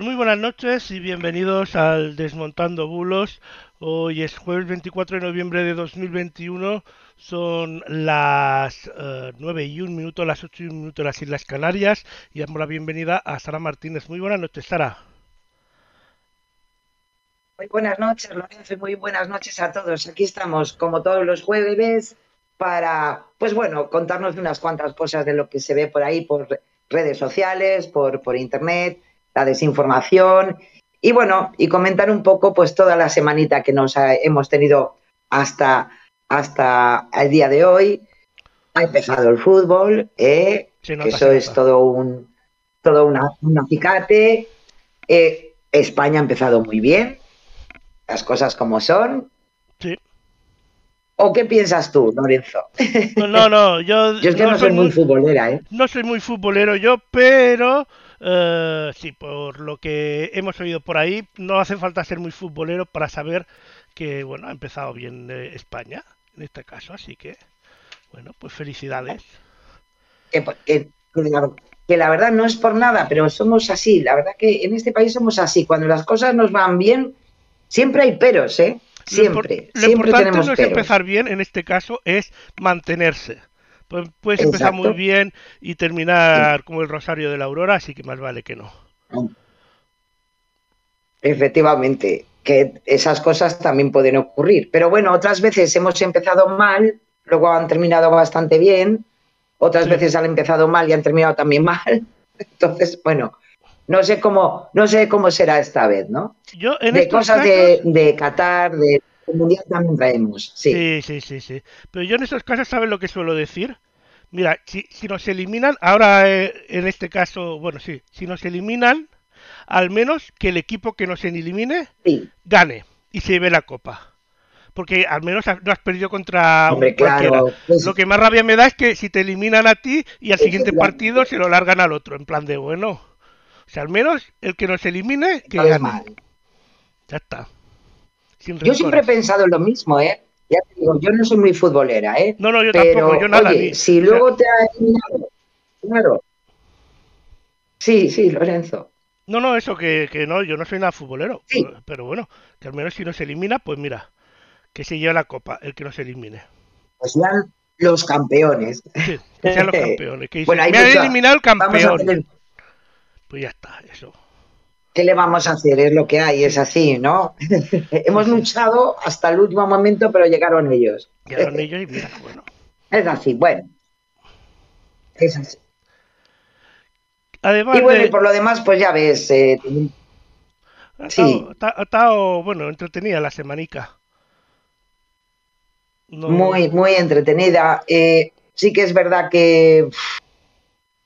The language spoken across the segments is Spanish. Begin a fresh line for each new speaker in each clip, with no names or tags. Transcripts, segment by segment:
Pues muy buenas noches y bienvenidos al Desmontando Bulos. Hoy es jueves 24 de noviembre de 2021. Son las 9 eh, y 1 minuto, las 8 y 1 minuto en las Islas Canarias. Y damos la bienvenida a Sara Martínez. Muy buenas noches, Sara.
Muy buenas noches, Lorenzo, y muy buenas noches a todos. Aquí estamos, como todos los jueves, para, pues bueno, contarnos unas cuantas cosas de lo que se ve por ahí, por redes sociales, por internet la desinformación y bueno, y comentar un poco pues toda la semanita que nos hemos tenido hasta, hasta el día de hoy. Ha empezado el fútbol, ¿eh? eso es todo un todo una, un acicate. Eh, España ha empezado muy bien, las cosas como son.
Sí.
¿O qué piensas tú, Lorenzo?
No, no, yo...
yo es que no, soy muy futbolera, ¿eh?
No soy muy futbolero yo, pero eh, sí, por lo que hemos oído por ahí, no hace falta ser muy futbolero para saber que, bueno, ha empezado bien eh, España, en este caso, así que, bueno, pues felicidades.
Que, la, verdad no es por nada, pero somos así, la verdad que en este país somos así, cuando las cosas nos van bien, siempre hay peros, ¿eh? Siempre,
lo, importante no es empezar bien, en este caso es mantenerse. Pues puedes empezar muy bien y terminar como el Rosario de la Aurora, así que más vale que no.
Efectivamente, que esas cosas también pueden ocurrir. Pero bueno, otras veces hemos empezado mal, luego han terminado bastante bien, otras veces han empezado mal y han terminado también mal. Entonces, bueno, no sé cómo, no sé cómo será esta vez, ¿no?
Yo en
de cosas de, de Qatar, de mundial también traemos. Sí.
sí, sí, sí, Pero yo en esos casos, ¿sabes lo que suelo decir? Mira, si, si nos eliminan, ahora eh, en este caso, bueno, sí, si nos eliminan, al menos que el equipo que nos elimine gane y se lleve la copa. Porque al menos no has perdido contra
Hombre, cualquiera.
Pues lo que más rabia me da es que si te eliminan a ti y al siguiente partido se lo largan al otro, en plan de bueno. O sea, al menos el que nos elimine, que gane. Ya está.
Yo siempre he pensado lo mismo, ¿eh? Ya te digo, yo no soy muy futbolera, ¿eh?
No, no, yo tampoco, yo nada.
Oye, si luego te ha eliminado, claro. Sí, sí, Lorenzo.
No, no, eso que, que no, yo no soy nada futbolero. Pero, bueno, que al menos si nos elimina, pues mira, que se lleve la copa, el que nos elimine.
Pues sean los campeones.
Sí, que sean los campeones. Que bueno, me ha eliminado el campeón. Pues ya está, eso.
¿Qué le vamos a hacer? Es lo que hay, es así, ¿no? Hemos luchado hasta el último momento, pero llegaron ellos.
Llegaron ellos y mira, bueno.
Es así, bueno. Es así.
Además
y bueno, y por lo demás, pues ya ves. Eh,
sí. Ha estado, bueno, entretenida la semanica.
Muy, muy entretenida. Eh, sí que es verdad que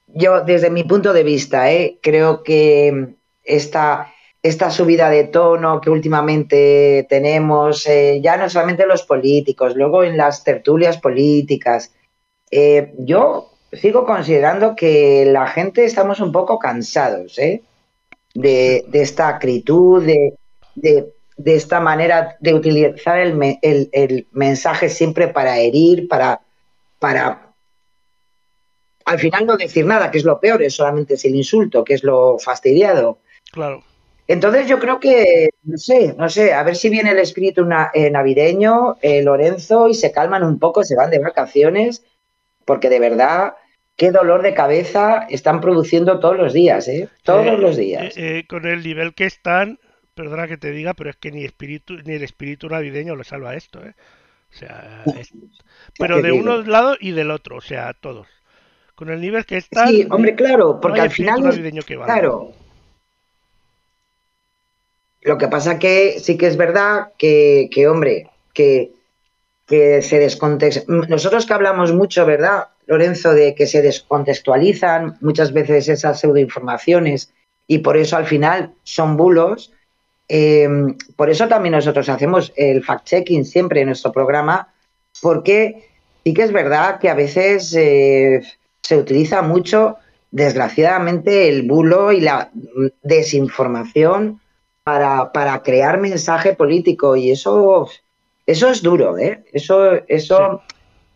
yo, desde mi punto de vista, eh, creo que esta, esta subida de tono que últimamente tenemos, eh, ya no solamente los políticos, luego en las tertulias políticas. Eh, yo sigo considerando que la gente estamos un poco cansados ¿eh? de, esta acritud, de, de, esta manera de utilizar el, el, mensaje siempre para herir, para, para al final no decir nada, que es lo peor, es solamente es el insulto, que es lo fastidiado.
Claro.
Entonces yo creo que, no sé, no sé, a ver si viene el espíritu eh, navideño, eh, Lorenzo, y se calman un poco, se van de vacaciones, porque de verdad, qué dolor de cabeza están produciendo todos los días, ¿eh? Todos eh, los días.
con el nivel que están, perdona que te diga, pero es que ni espíritu, ni el espíritu navideño lo salva esto, ¿eh? O sea, pero de uno lado y del otro, o sea, todos. Con el nivel que están.
Sí, hombre, claro, porque al final. claro lo que pasa que sí que es verdad que, hombre, que, que se descontextualizan. Nosotros que hablamos mucho, ¿verdad, Lorenzo, de que se descontextualizan muchas veces esas pseudoinformaciones y por eso al final son bulos. Eh, por eso también nosotros hacemos el fact-checking siempre en nuestro programa, porque sí que es verdad que a veces eh, se utiliza mucho, desgraciadamente, el bulo y la desinformación para, para crear mensaje político y eso, eso es duro, ¿eh? Eso, eso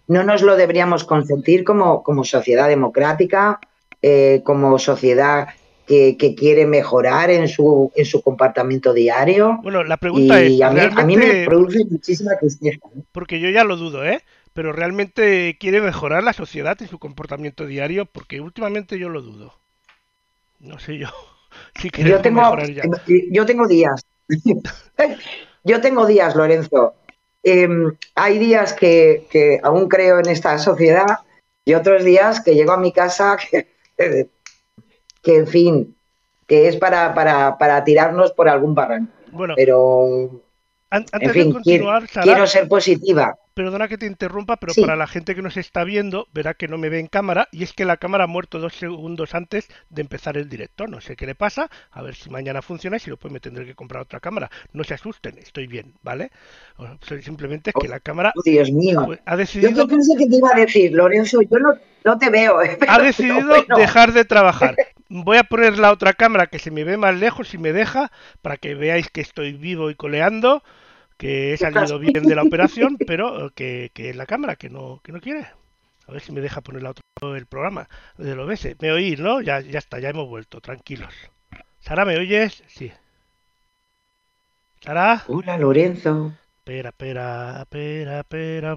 no nos lo deberíamos consentir como, como sociedad democrática, eh, como sociedad que, quiere mejorar en su, en su comportamiento diario.
Bueno, la pregunta es...
A mí, me produce muchísima tristeza.
Porque yo ya lo dudo, ¿eh? Pero realmente quiere mejorar la sociedad en su comportamiento diario, porque últimamente yo lo dudo. No sé yo. Si
yo tengo, yo tengo días. yo tengo días, Lorenzo. Em, hay días que, que, aún creo en esta sociedad y otros días que llego a mi casa que, que en fin, que es para, para, para tirarnos por algún barranco. Bueno, pero
antes de continuar,
quiero, ser positiva.
Perdona que te interrumpa, pero para la gente que nos está viendo, verá que no me ve en cámara y es que la cámara ha muerto dos segundos antes de empezar el directo. No sé qué le pasa, a ver si mañana funciona y si después me tendré que comprar otra cámara. No se asusten, estoy bien, ¿vale? Simplemente es que la cámara
oh, Dios mío. Ha decidido... Yo pensé que te iba a decir, Lorenzo, yo no, no te veo.
Eh, ha decidido dejar de trabajar. Voy a poner la otra cámara que se me ve más lejos si me deja, para que veáis que estoy vivo y coleando, que he salido bien de la operación, pero que, que es la cámara que no, que no quiere. A ver si me deja poner la otra el programa del OBS. Me oís, ¿no? Ya, ya está, ya hemos vuelto, tranquilos. Sara, ¿me oyes? Sí. Sara.
Hola, Lorenzo.
Espera, espera, espera, espera.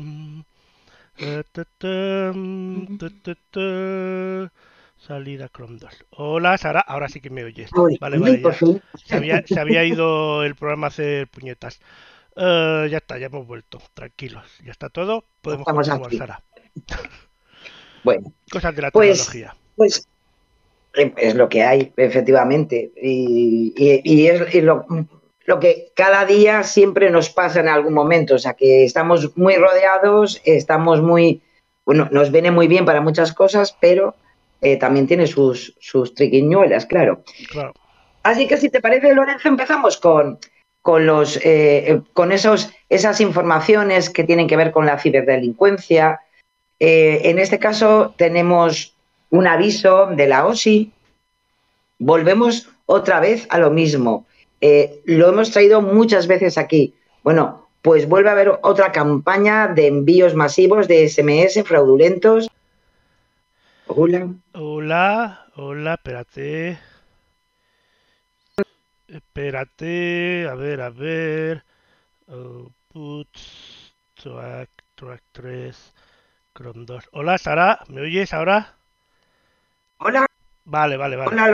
Salida Chrome 2. Hola, Sara. Ahora sí que me oyes. vale, vale. Se, había, se, había, ido el programa a hacer puñetas. Uh, ya está, ya hemos vuelto. Tranquilos. Ya está todo. Podemos Estamos continuar, Sara.
Bueno.
Cosas de la pues, tecnología.
Pues es lo que hay, efectivamente. Y, y, es y lo, lo, que cada día siempre nos pasa en algún momento. O sea, que estamos muy rodeados, estamos muy. Bueno, nos viene muy bien para muchas cosas, pero eh, también tiene sus, sus triquiñuelas, claro. Así que si te parece, Lorenzo, empezamos con, con, los, eh, con esos, esas informaciones que tienen que ver con la ciberdelincuencia. Eh, en este caso tenemos un aviso de la OSI. Volvemos otra vez a lo mismo. lo hemos traído muchas veces aquí. Bueno, pues vuelve a haber otra campaña de envíos masivos de SMS fraudulentos
Hola. Hola, hola, espérate. Espérate, a ver, a ver. Puts, track, track 3, Chrome 2. Hola, Sara, ¿me oyes ahora?
Hola.
Vale, vale, vale.
Hola,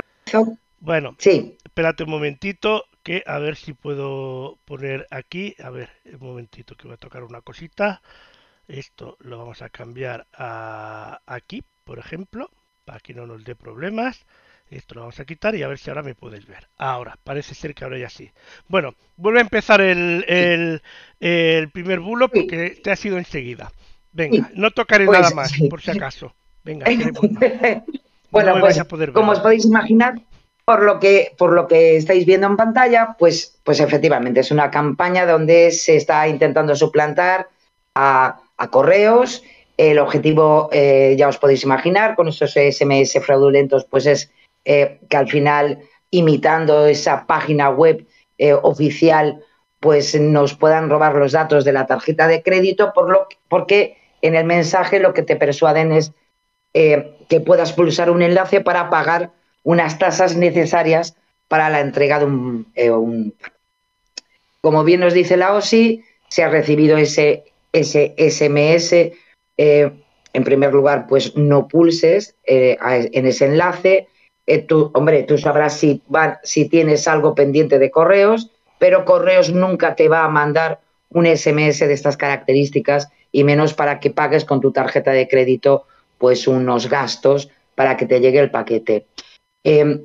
Bueno,
sí.
espérate un momentito, que a ver si puedo poner aquí. A ver, un momentito, que voy a tocar una cosita. Esto lo vamos a cambiar a aquí, por ejemplo, para que no nos dé problemas. Esto lo vamos a quitar y a ver si ahora me puedes ver. Ahora, parece ser que ahora ya sí. Bueno, vuelve a empezar el, el, primer bulo porque te ha sido enseguida. Venga, no tocaré pues nada más, por si acaso. Venga,
bueno, pues como os podéis imaginar, por lo que por lo que estáis viendo en pantalla, pues, pues efectivamente es una campaña donde se está intentando suplantar a, a correos el objetivo, eh, ya os podéis imaginar, con esos SMS fraudulentos, pues es eh, que al final, imitando esa página web eh, oficial, pues nos puedan robar los datos de la tarjeta de crédito, por lo, porque en el mensaje lo que te persuaden es que puedas pulsar un enlace para pagar unas tasas necesarias para la entrega de un. Como bien nos dice la OSI, se ha recibido ese, ese SMS eh, en primer lugar, pues no pulses eh, en ese enlace. Eh, tú, hombre, tú sabrás si, van, si tienes algo pendiente de correos, pero correos nunca te va a mandar un SMS de estas características y menos para que pagues con tu tarjeta de crédito pues unos gastos para que te llegue el paquete. Em,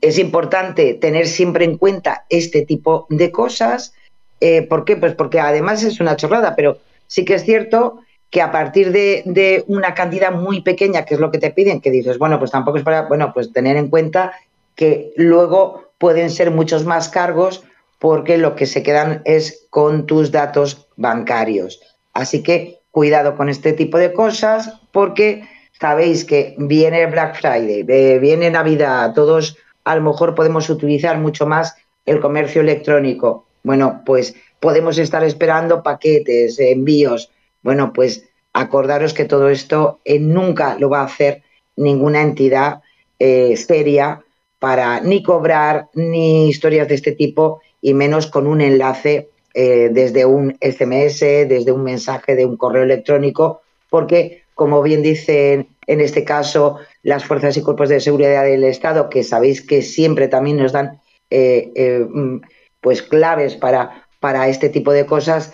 es importante tener siempre en cuenta este tipo de cosas Eh, ¿Por qué? Pues porque además es una chorrada, pero sí que es cierto que a partir de, una cantidad muy pequeña, que es lo que te piden, que dices, bueno, pues tampoco es para, bueno, pues tener en cuenta que luego pueden ser muchos más cargos porque lo que se quedan es con tus datos bancarios. Así que cuidado con este tipo de cosas porque sabéis que viene Black Friday, viene Navidad, todos a lo mejor podemos utilizar mucho más el comercio electrónico. Bueno, pues podemos estar esperando paquetes, envíos. Bueno, pues acordaros que todo esto eh, nunca lo va a hacer ninguna entidad eh, seria para ni cobrar ni historias de este tipo y menos con un enlace eh, desde un SMS, desde un mensaje de un correo electrónico, porque, como bien dicen en este caso las fuerzas y cuerpos de seguridad del Estado, que sabéis que siempre también nos dan mm, pues claves para, para este tipo de cosas,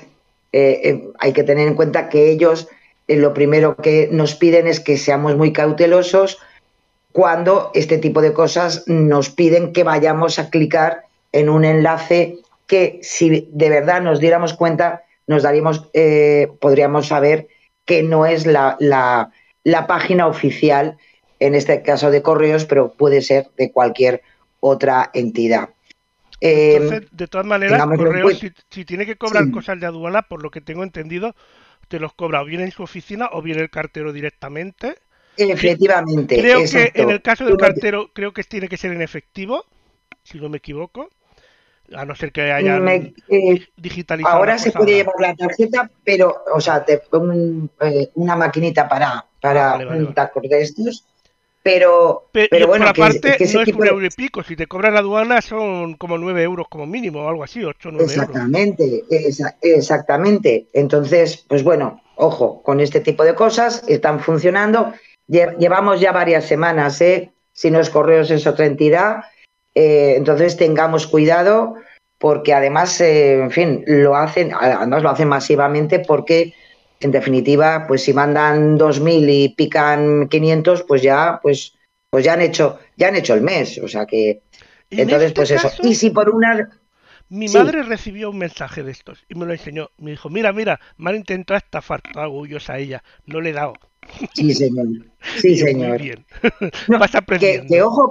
hay que tener en cuenta que ellos lo primero que nos piden es que seamos muy cautelosos cuando este tipo de cosas nos piden que vayamos a clicar en un enlace que si de verdad nos diéramos cuenta, nos daríamos, eh, podríamos saber que no es la, la, página oficial, en este caso de correos, pero puede ser de cualquier otra entidad.
Entonces, de todas maneras, correos, si, tiene que cobrar cosas de aduana, por lo que tengo entendido, te los cobra o bien en su oficina o bien el cartero directamente.
Efectivamente.
Creo que en el caso del cartero, creo que tiene que ser en efectivo, si no me equivoco a no ser que haya
eh, digitalizado. Ahora se puede llevar la tarjeta, pero, o sea, te, eh, una maquinita para, para un taco de estos. Pero, pero, bueno,
por aparte, no es un euro y pico. Si te cobran la aduana son como 9 euros como mínimo, o algo así, 8 o 9
exactamente, exactamente. Entonces, pues bueno, ojo, con este tipo de cosas están funcionando. Llevamos ya varias semanas, ¿eh? Si no es correos es otra entidad eh, entonces tengamos cuidado porque además, eh, en fin, lo hacen, además lo hacen masivamente porque en definitiva, pues si mandan 2.000 y pican 500, pues ya, pues, pues ya han hecho, ya han hecho el mes, o sea que, entonces este pues eso. Y si por una
mi madre recibió un mensaje de estos y me lo enseñó. Me dijo, mira, mira, me han intentado estafar, orgullosa a ella. No le he dado.
Sí, señor. Sí, señor. Muy bien.
Vas aprendiendo.
Que, ojo,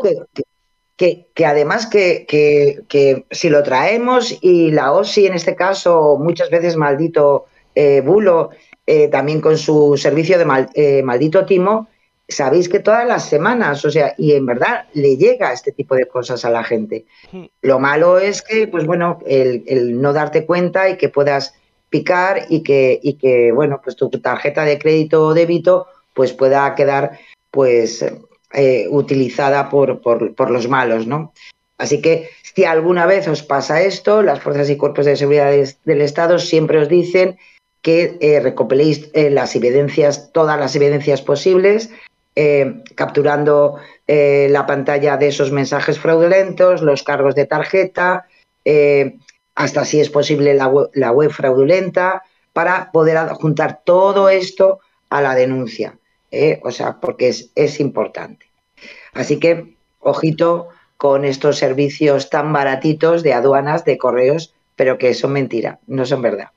que, que, además que, si lo traemos y la OSI en este caso, muchas veces maldito eh, bulo, eh, también con su servicio de eh, maldito timo, sabéis que todas las semanas, o sea, y en verdad le llega este tipo de cosas a la gente. Lo malo es que, pues bueno, el, no darte cuenta y que puedas picar y que, y que, bueno, pues tu tarjeta de crédito o débito pues pueda quedar pues eh, utilizada por, por, los malos, ¿no? Así que si alguna vez os pasa esto, las fuerzas y cuerpos de seguridad del Estado siempre os dicen que eh, recopiléis eh, las evidencias, todas las evidencias posibles, capturando la pantalla de esos mensajes fraudulentos, los cargos de tarjeta, hasta si es posible la la web fraudulenta, para poder adjuntar todo esto a la denuncia. ¿eh? o sea, porque es, importante. Así que, ojito con estos servicios tan baratitos de aduanas, de correos, pero que son mentira, no son verdad.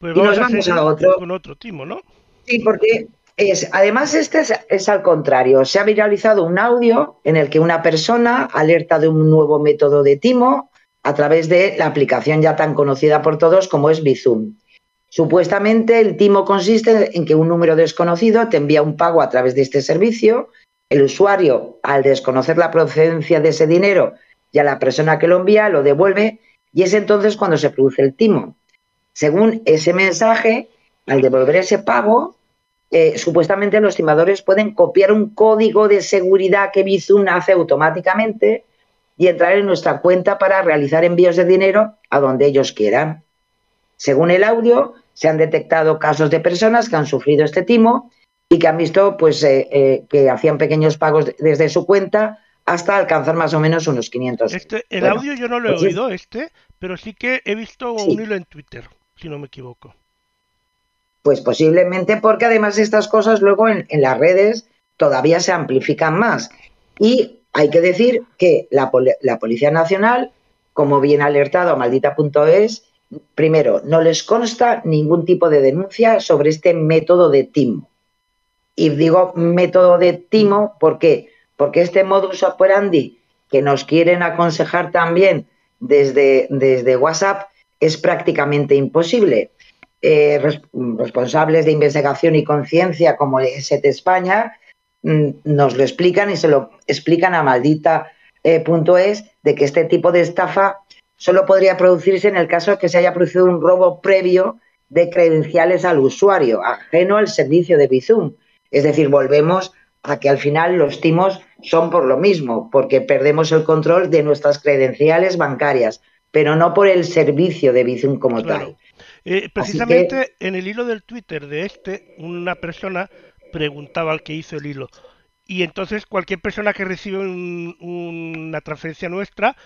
Pues y nos vamos a, otro. Con otro timo, ¿no?
Sí, porque es, además este es, es, al contrario. Se ha viralizado un audio en el que una persona alerta de un nuevo método de timo a través de la aplicación ya tan conocida por todos como es Bizum. Supuestamente el timo consiste en que un número desconocido te envía un pago a través de este servicio, el usuario, al desconocer la procedencia de ese dinero y a la persona que lo envía, lo devuelve y es entonces cuando se produce el timo. Según ese mensaje, al devolver ese pago, eh, supuestamente los timadores pueden copiar un código de seguridad que Bizum hace automáticamente y entrar en nuestra cuenta para realizar envíos de dinero a donde ellos quieran. Según el audio, se han detectado casos de personas que han sufrido este timo y que han visto pues, eh, eh, que hacían pequeños pagos desde su cuenta hasta alcanzar más o menos unos 500.
Este, el audio yo no lo he pues oído, este, pero sí que he visto un hilo en Twitter, si no me equivoco.
Pues posiblemente porque además estas cosas luego en, las redes todavía se amplifican más. Y hay que decir que la, la Policía Nacional, como bien alertado a maldita.es, primero, no les consta ningún tipo de denuncia sobre este método de timo. Y digo método de timo, ¿por qué? Porque este modus operandi que nos quieren aconsejar también desde, desde WhatsApp es prácticamente imposible. Eh, responsables de investigación y conciencia como el SET España mm, nos lo explican y se lo explican a maldita eh, de que este tipo de estafa solo podría producirse en el caso de que se haya producido un robo previo de credenciales al usuario, ajeno al servicio de Bizum. Es decir, volvemos a que al final los timos son por lo mismo, porque perdemos el control de nuestras credenciales bancarias, pero no por el servicio de Bizum como tal.
Eh, precisamente en el hilo del Twitter de este, una persona preguntaba al que hizo el hilo, y entonces cualquier persona que recibe una transferencia nuestra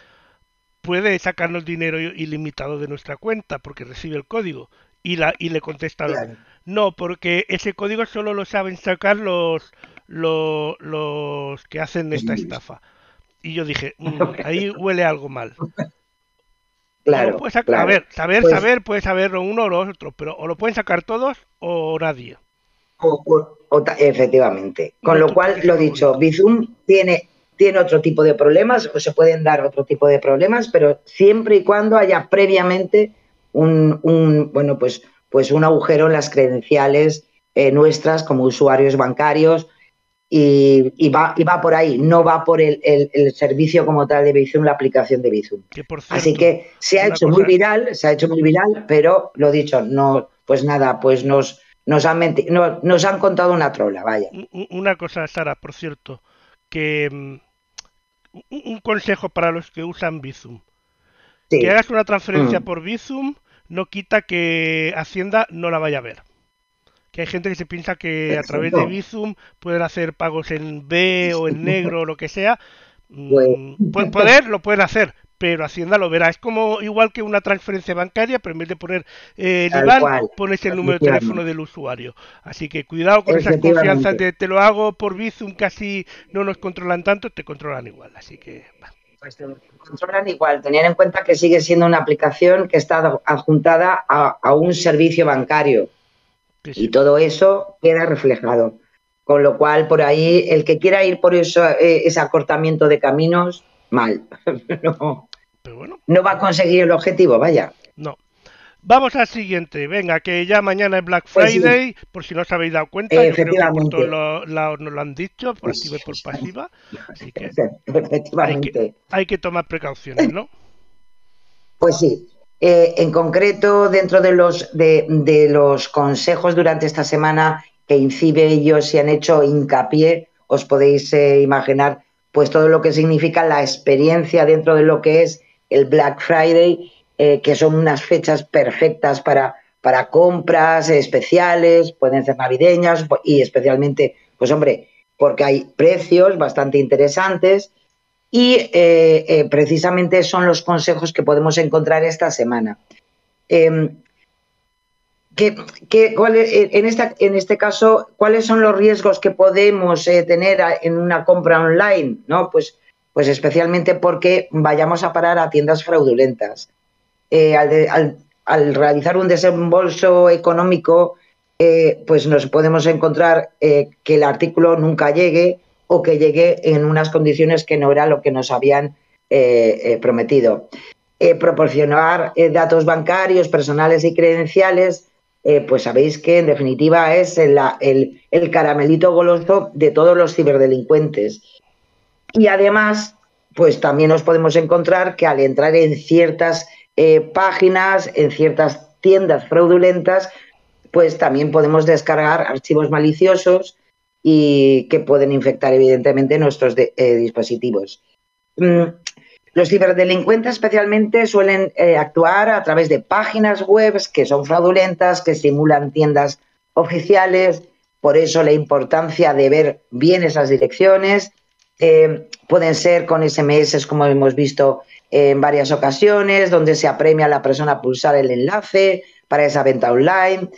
puede sacarnos dinero ilimitado de nuestra cuenta porque recibe el código. Y, la, y le contestaron, no, porque ese código solo lo saben sacar los, los, que hacen esta estafa. Y yo dije, mm, ahí huele algo mal.
Claro,
A ver, saber, pues saber, puede saberlo uno o los otros, pero o lo pueden sacar todos o nadie.
Efectivamente. Con lo cual, lo dicho, Bizum tiene, tiene otro tipo de problemas o se pueden dar otro tipo de problemas, pero siempre y cuando haya previamente un, bueno, pues, pues un agujero en las credenciales eh, nuestras como usuarios bancarios y, va, y va por ahí, no va por el, servicio como tal de Bizum, la aplicación de Bizum. Así que se ha hecho muy viral, se ha hecho muy viral, pero lo dicho, no, pues nada, pues nos, nos han, nos han contado una trola, vaya.
Una cosa, Sara, por cierto, que mm, un consejo para los que usan Bizum. Que hagas una transferencia mm. por Bizum no quita que Hacienda no la vaya a ver. Que hay gente que se piensa que a través de Bizum pueden hacer pagos en B o en negro o lo que sea. Mm, pues... Poder lo pueden hacer, pero Hacienda lo verá. Es como igual que una transferencia bancaria, pero en vez de poner eh, el IBAN, pones el número de teléfono del usuario. Así que cuidado con esas confianzas de te lo hago por Bizum, casi no nos controlan tanto, te controlan igual. Así que.
Pues te controlan igual. Tener en cuenta que sigue siendo una aplicación que está adjuntada a, un servicio bancario. Y todo eso queda reflejado. Con lo cual, por ahí, el que quiera ir por eso, eh, ese acortamiento de caminos, mal. no, no va a conseguir el objetivo, vaya.
No. Vamos al siguiente. Venga, que ya mañana es Black pues Friday, por si no os habéis dado cuenta. Yo creo que todos lo, nos lo han dicho, por activa y por pasiva. Así que Efectivamente. Hay, que tomar precauciones, ¿no?
Pues sí. Eh, en concreto, dentro de los, de, los consejos durante esta semana que INCIBE ellos se han hecho hincapié, os podéis eh, imaginar pues todo lo que significa la experiencia dentro de lo que es el Black Friday, eh, que son unas fechas perfectas para compras especiales, pueden ser navideñas y especialmente, pues hombre, porque hay precios bastante interesantes y eh, eh, precisamente son los consejos que podemos encontrar esta semana. Em, en, esta, en este caso, ¿cuáles son los riesgos que podemos eh, tener en una compra online? ¿no? Pues, pues especialmente porque vayamos a parar a tiendas fraudulentas. Eh, al, realizar un desembolso económico, eh, pues nos podemos encontrar que el artículo nunca llegue o que llegue en unas condiciones que no era lo que nos habían prometido. proporcionar datos bancarios, personales y credenciales eh, pues sabéis que en definitiva es el, el, caramelito goloso de todos los ciberdelincuentes. Y además, pues también nos podemos encontrar que al entrar en ciertas eh, páginas, en ciertas tiendas fraudulentas, pues también podemos descargar archivos maliciosos y que pueden infectar evidentemente nuestros eh, dispositivos. Mm, los ciberdelincuentes especialmente suelen eh, actuar a través de páginas web que son fraudulentas, que simulan tiendas oficiales, por eso la importancia de ver bien esas direcciones. Eh, pueden ser con SMS, como hemos visto en varias ocasiones, donde se apremia a la persona a pulsar el enlace para esa venta online.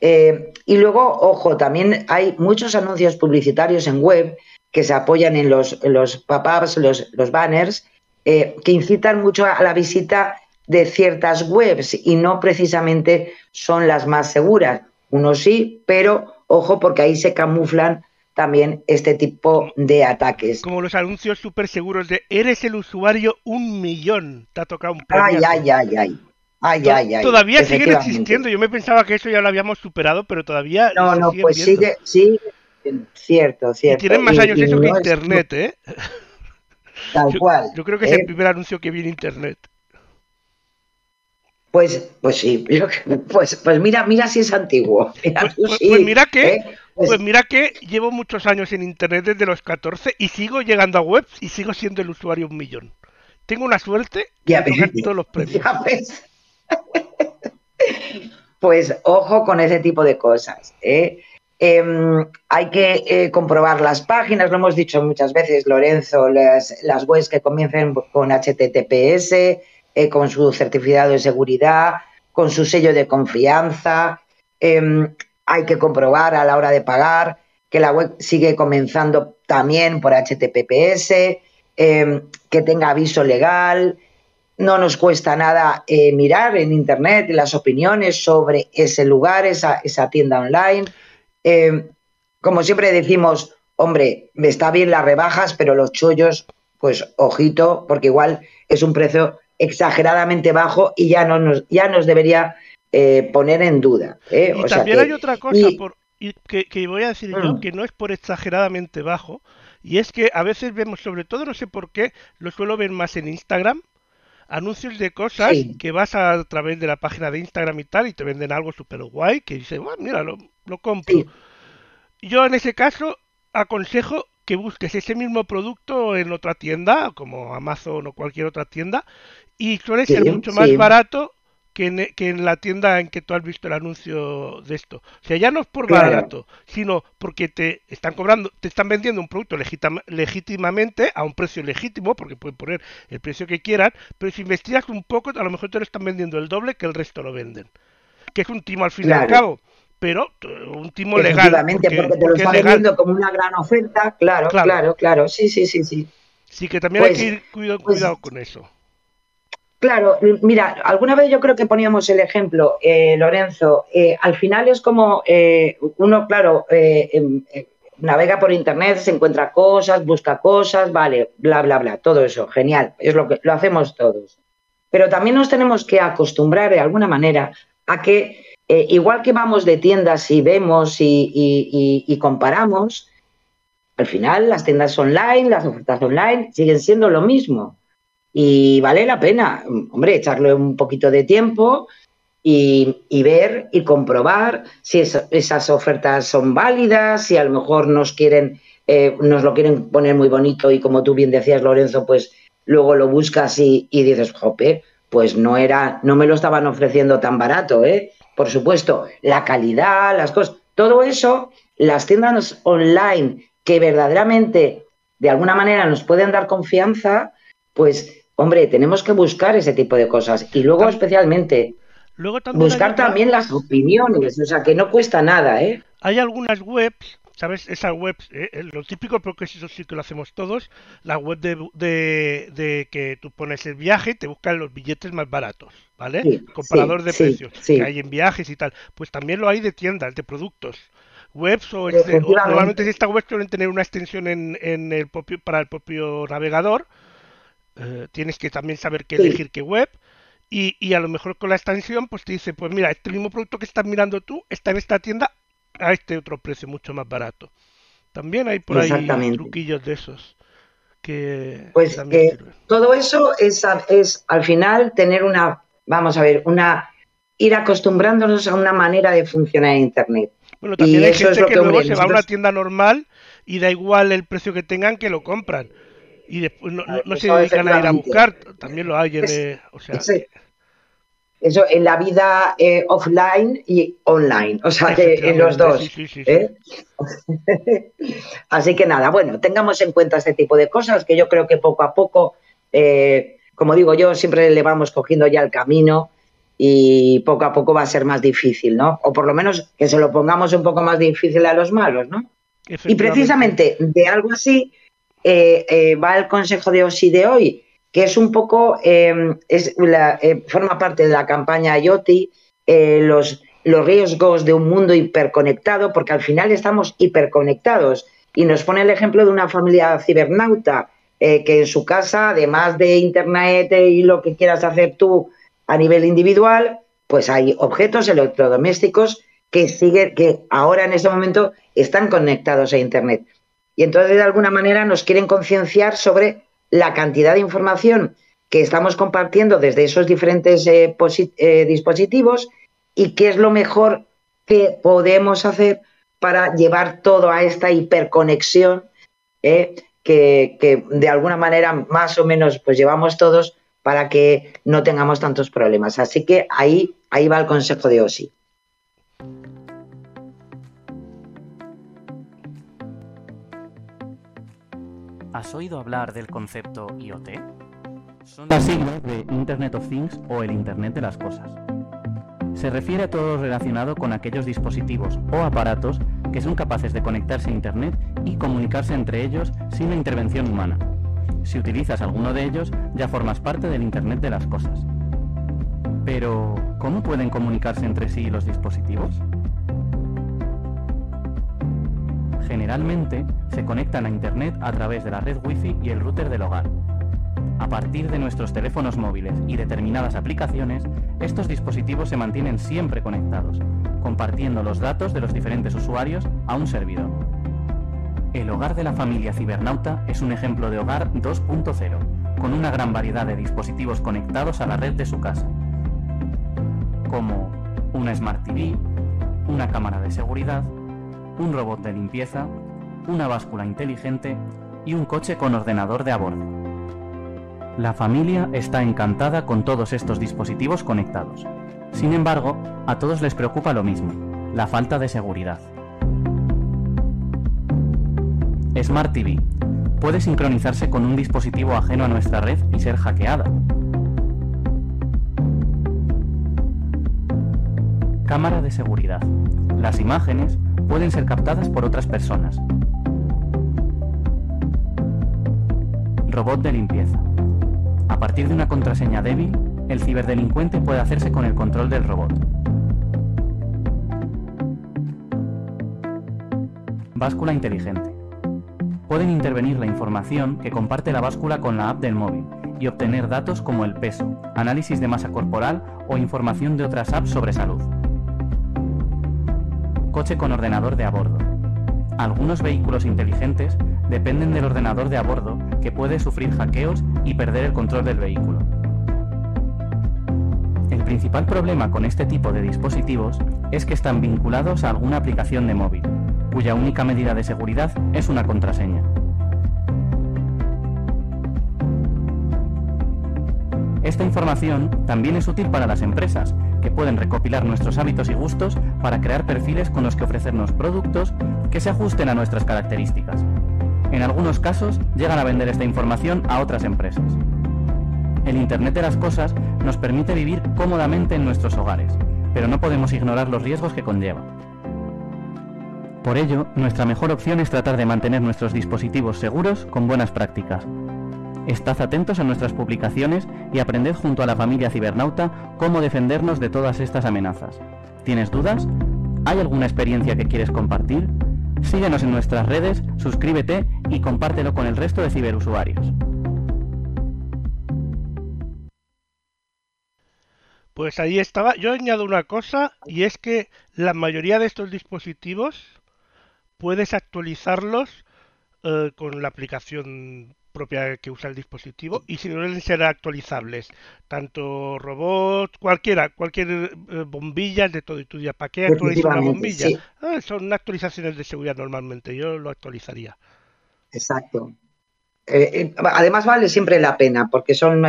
Eh, y luego, ojo, también hay muchos anuncios publicitarios en web que se apoyan en los, los pop-ups, los, los banners, eh, que incitan mucho a la visita de ciertas webs y no precisamente son las más seguras. Uno sí, pero ojo porque ahí se camuflan también este tipo de ataques.
Como los anuncios súper seguros de eres el usuario un millón. Te ha tocado un
Ay, ay, ay, ay. Ay, ay, ay.
Todavía siguen existiendo. Yo me pensaba que eso ya lo habíamos superado, pero todavía.
No, no, pues sigue, sigue. Cierto, cierto.
Y tienen más años eso que Internet, ¿eh?
Tal cual.
Yo creo que es el ¿eh? primer anuncio que vi en Internet.
Pues, pues sí, pues, pues mira, mira si es antiguo.
Mira, pues, pues, pues mira que, ¿eh? pues, pues, mira que llevo muchos años en internet desde los 14 y sigo llegando a webs y sigo siendo el usuario un millón. Tengo una suerte
de
todos los premios.
Pues ojo con ese tipo de cosas. ¿eh? Em, hay que eh, comprobar las páginas, lo hemos dicho muchas veces, Lorenzo, las, las webs que comiencen con HTTPS, eh, con su certificado de seguridad, con su sello de confianza. Em, hay que comprobar a la hora de pagar que la web sigue comenzando también por HTTPS, em, que tenga aviso legal. No nos cuesta nada eh, mirar en Internet las opiniones sobre ese lugar, esa, esa tienda online. Em, como siempre decimos, hombre, me está bien las rebajas, pero los chollos, pues ojito, porque igual es un precio exageradamente bajo y ya no nos, ya nos debería eh, poner en duda. ¿eh?
Y también hay otra cosa por, que, voy a decir yo, mm. que no es por exageradamente bajo, y es que a veces vemos, sobre todo no sé por qué, lo suelo ver más en Instagram, anuncios de cosas que vas a, través de la página de Instagram y tal y te venden algo súper guay que dices, bueno, mira, lo, lo compro. Yo en ese caso aconsejo que busques ese mismo producto en otra tienda, como Amazon o cualquier otra tienda, y suele ser mucho más barato que en, que en, la tienda en que tú has visto el anuncio de esto. O sea, ya no es por barato, sino porque te están cobrando, te están vendiendo un producto legítimamente a un precio legítimo, porque pueden poner el precio que quieran, pero si investigas un poco, a lo mejor te lo están vendiendo el doble que el resto lo venden. Que es un timo al fin y al cabo pero un timo legal.
Porque, porque te lo están vendiendo como una gran oferta, claro, claro, claro, sí, sí, sí, sí.
Sí, que también hay pues, que ir cuidado, pues cuidado con eso.
Claro, mira, alguna vez yo creo que poníamos el ejemplo, eh, Lorenzo, eh, al final es como eh, uno, claro, em, navega por internet, se encuentra cosas, busca cosas, vale, bla, bla, bla, todo eso, genial, es lo que lo hacemos todos. Pero también nos tenemos que acostumbrar de alguna manera a que, igual que vamos de tiendas y vemos y comparamos, al final las tiendas online, las ofertas online siguen siendo lo mismo y vale la pena, hombre, echarle un poquito de tiempo y, ver y comprobar si esas ofertas son válidas, si a lo mejor nos quieren, eh, nos lo quieren poner muy bonito y como tú bien decías, Lorenzo, pues luego lo buscas y, dices, jope, pues no era, no me lo estaban ofreciendo tan barato, ¿eh? Por supuesto, la calidad, las cosas, todo eso, las tiendas online que verdaderamente de alguna manera nos pueden dar confianza, pues Hombre, tenemos que buscar ese tipo de cosas y luego especialmente buscar también las opiniones, o sea, que no cuesta nada, ¿eh?
Hay algunas webs, ¿sabes? Esas webs, eh, eh, lo típico, porque eso sí que lo hacemos todos, la web de, que tú pones el viaje y te buscan los billetes más baratos, ¿vale? Comparador de precios que hay en viajes y tal. Pues también lo hay de tiendas, de productos webs o, normalmente estas webs suelen tener una extensión en, en el propio, para el propio navegador eh, tienes que también saber qué elegir qué web. Y, y, a lo mejor con la extensión, pues te dice, pues mira, este mismo producto que estás mirando tú está en esta tienda a este otro precio mucho más barato. También hay por ahí truquillos de esos. Que
pues eh, todo eso es, es al final tener una, vamos a ver, una ir acostumbrándonos a una manera de funcionar en Internet.
Bueno, también hay gente que, luego se va a una tienda normal y da igual el precio que tengan que lo compran y después no, no, se dedican a ir a buscar, también lo hay en, eh, o sea,
eso en la vida eh, offline y online, o sea que en los dos. ¿eh? Así que nada, bueno, tengamos en cuenta este tipo de cosas que yo creo que poco a poco, como digo yo, siempre le vamos cogiendo ya el camino y poco a poco va a ser más difícil, ¿no? O por lo menos que se lo pongamos un poco más difícil a los malos, ¿no? Y precisamente de algo así eh, eh, va el consejo de OSI de hoy, que es un poco, eh, forma parte de la campaña IoT, eh, los, los riesgos de un mundo hiperconectado, porque al final estamos hiperconectados. Y nos pone el ejemplo de una familia cibernauta, que en su casa, además de Internet y lo que quieras hacer tú a nivel individual, pues hay objetos electrodomésticos que siguen, que ahora en ese momento están conectados a Internet. Y entonces, de alguna manera, nos quieren concienciar sobre la cantidad de información que estamos compartiendo desde esos diferentes eh, eh, dispositivos y qué es lo mejor que podemos hacer para llevar todo a esta hiperconexión eh, que, de alguna manera más o menos pues llevamos todos para que no tengamos tantos problemas. Así que ahí, ahí va el consejo de OSI.
¿Has oído hablar del concepto IoT? Son las siglas de Internet of Things o el Internet de las Cosas. Se refiere a todo lo relacionado con aquellos dispositivos o aparatos que son capaces de conectarse a Internet y comunicarse entre ellos sin la intervención humana. Si utilizas alguno de ellos, ya formas parte del Internet de las Cosas. Pero, ¿cómo pueden comunicarse entre sí los dispositivos? Generalmente se conectan a Internet a través de la red Wi-Fi y el router del hogar. A partir de nuestros teléfonos móviles y determinadas aplicaciones, estos dispositivos se mantienen siempre conectados, compartiendo los datos de los diferentes usuarios a un servidor. El hogar de la familia cibernauta es un ejemplo de hogar 2.0, con una gran variedad de dispositivos conectados a la red de su casa, como una Smart TV, una cámara de seguridad, un robot de limpieza, una báscula inteligente y un coche con ordenador de a bordo. La familia está encantada con todos estos dispositivos conectados. Sin embargo, a todos les preocupa lo mismo, la falta de seguridad. Smart TV. Puede sincronizarse con un dispositivo ajeno a nuestra red y ser hackeada. Cámara de seguridad. Las imágenes pueden ser captadas por otras personas. Robot de limpieza. A partir de una contraseña débil, el ciberdelincuente puede hacerse con el control del robot. Báscula inteligente. Pueden intervenir la información que comparte la báscula con la app del móvil y obtener datos como el peso, análisis de masa corporal o información de otras apps sobre salud coche con ordenador de a bordo. Algunos vehículos inteligentes dependen del ordenador de a bordo que puede sufrir hackeos y perder el control del vehículo. El principal problema con este tipo de dispositivos es que están vinculados a alguna aplicación de móvil, cuya única medida de seguridad es una contraseña. Esta información también es útil para las empresas, que pueden recopilar nuestros hábitos y gustos para crear perfiles con los que ofrecernos productos que se ajusten a nuestras características. En algunos casos llegan a vender esta información a otras empresas. El Internet de las Cosas nos permite vivir cómodamente en nuestros hogares, pero no podemos ignorar los riesgos que conlleva. Por ello, nuestra mejor opción es tratar de mantener nuestros dispositivos seguros con buenas prácticas, Estad atentos a nuestras publicaciones y aprended junto a la familia cibernauta cómo defendernos de todas estas amenazas. ¿Tienes dudas? ¿Hay alguna experiencia que quieres compartir? Síguenos en nuestras redes, suscríbete y compártelo con el resto de ciberusuarios.
Pues ahí estaba. Yo añado una cosa y es que la mayoría de estos dispositivos puedes actualizarlos eh, con la aplicación propia que usa el dispositivo y si deben ser actualizables, tanto robot, cualquiera, cualquier eh, bombilla de todo. Y tú dirás, ¿para qué actualizar una bombilla? Ah, son actualizaciones de seguridad normalmente, yo lo actualizaría.
Exacto. Eh, eh, además vale siempre la pena porque son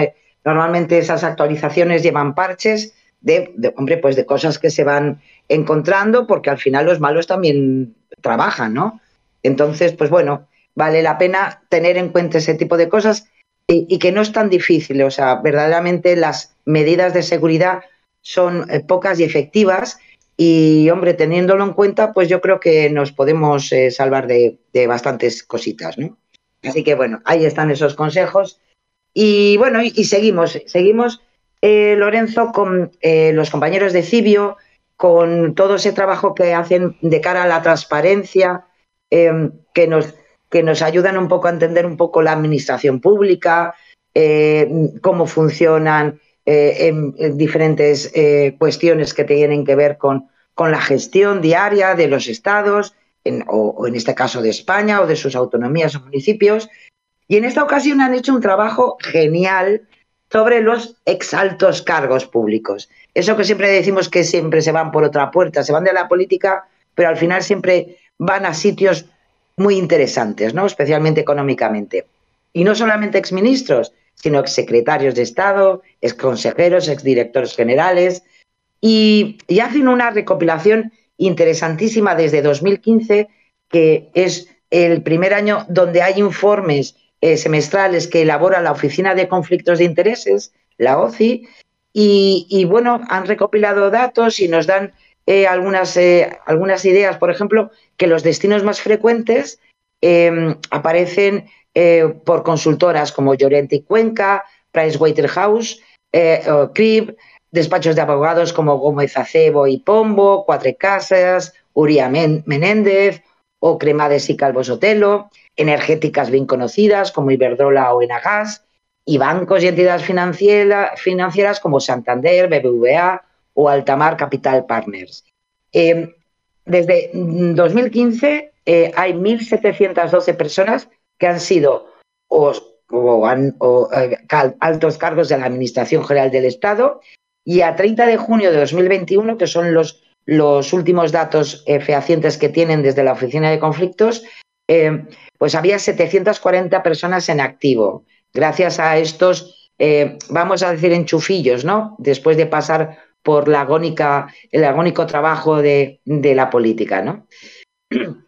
normalmente esas actualizaciones llevan parches de, de, hombre, pues de cosas que se van encontrando porque al final los malos también trabajan, ¿no? Entonces, pues bueno, vale la pena tener en cuenta ese tipo de cosas y, que no es tan difícil. O sea, verdaderamente las medidas de seguridad son eh, pocas y efectivas y, hombre, teniéndolo en cuenta, pues yo creo que nos podemos eh, salvar de, bastantes cositas, ¿no? Así que, bueno, ahí están esos consejos Y bueno, y, seguimos, seguimos, eh, Lorenzo, con los compañeros de Cibio, con todo ese trabajo que hacen de cara a la transparencia, em, que, nos, que nos ayudan un poco a entender un poco la administración pública, eh, cómo funcionan en, diferentes cuestiones que tienen que ver con, con la gestión diaria de los estados, o, en este caso de España o de sus autonomías o municipios. Y en esta ocasión han hecho un trabajo genial sobre los exaltos cargos públicos. Eso que siempre decimos que siempre se van por otra puerta, se van de la política, pero al final siempre van a sitios muy interesantes, ¿no? especialmente económicamente. Y no solamente exministros, sino exsecretarios de Estado, exconsejeros, exdirectores generales, y, hacen una recopilación interesantísima desde 2015, que es el primer año donde hay informes eh, semestrales que elabora la Oficina de Conflictos de Intereses, la OCI, y, bueno, han recopilado datos y nos dan eh, algunas, eh, algunas ideas, por ejemplo, que los destinos más frecuentes em, aparecen por consultoras como Llorente y Cuenca, Pricewaterhouse, CRIB, despachos de abogados como Gómez Acebo y Pombo, Cuatro Casas, Uría Menéndez o Cremades y Calvo Sotelo, energéticas bien conocidas como Iberdrola o Enagas, y bancos y entidades financieras como Santander, BBVA o Altamar Capital Partners. Em, desde 2015 eh, hay 1.712 personas que han sido o, eh, altos cargos de la Administración General del Estado y a 30 de junio de 2021, que son los, los últimos datos eh, fehacientes que tienen desde la Oficina de Conflictos, eh, pues había 740 personas en activo, gracias a estos, eh, vamos a decir, enchufillos, ¿no? Después de pasar por la el agónico trabajo de, la política, ¿no?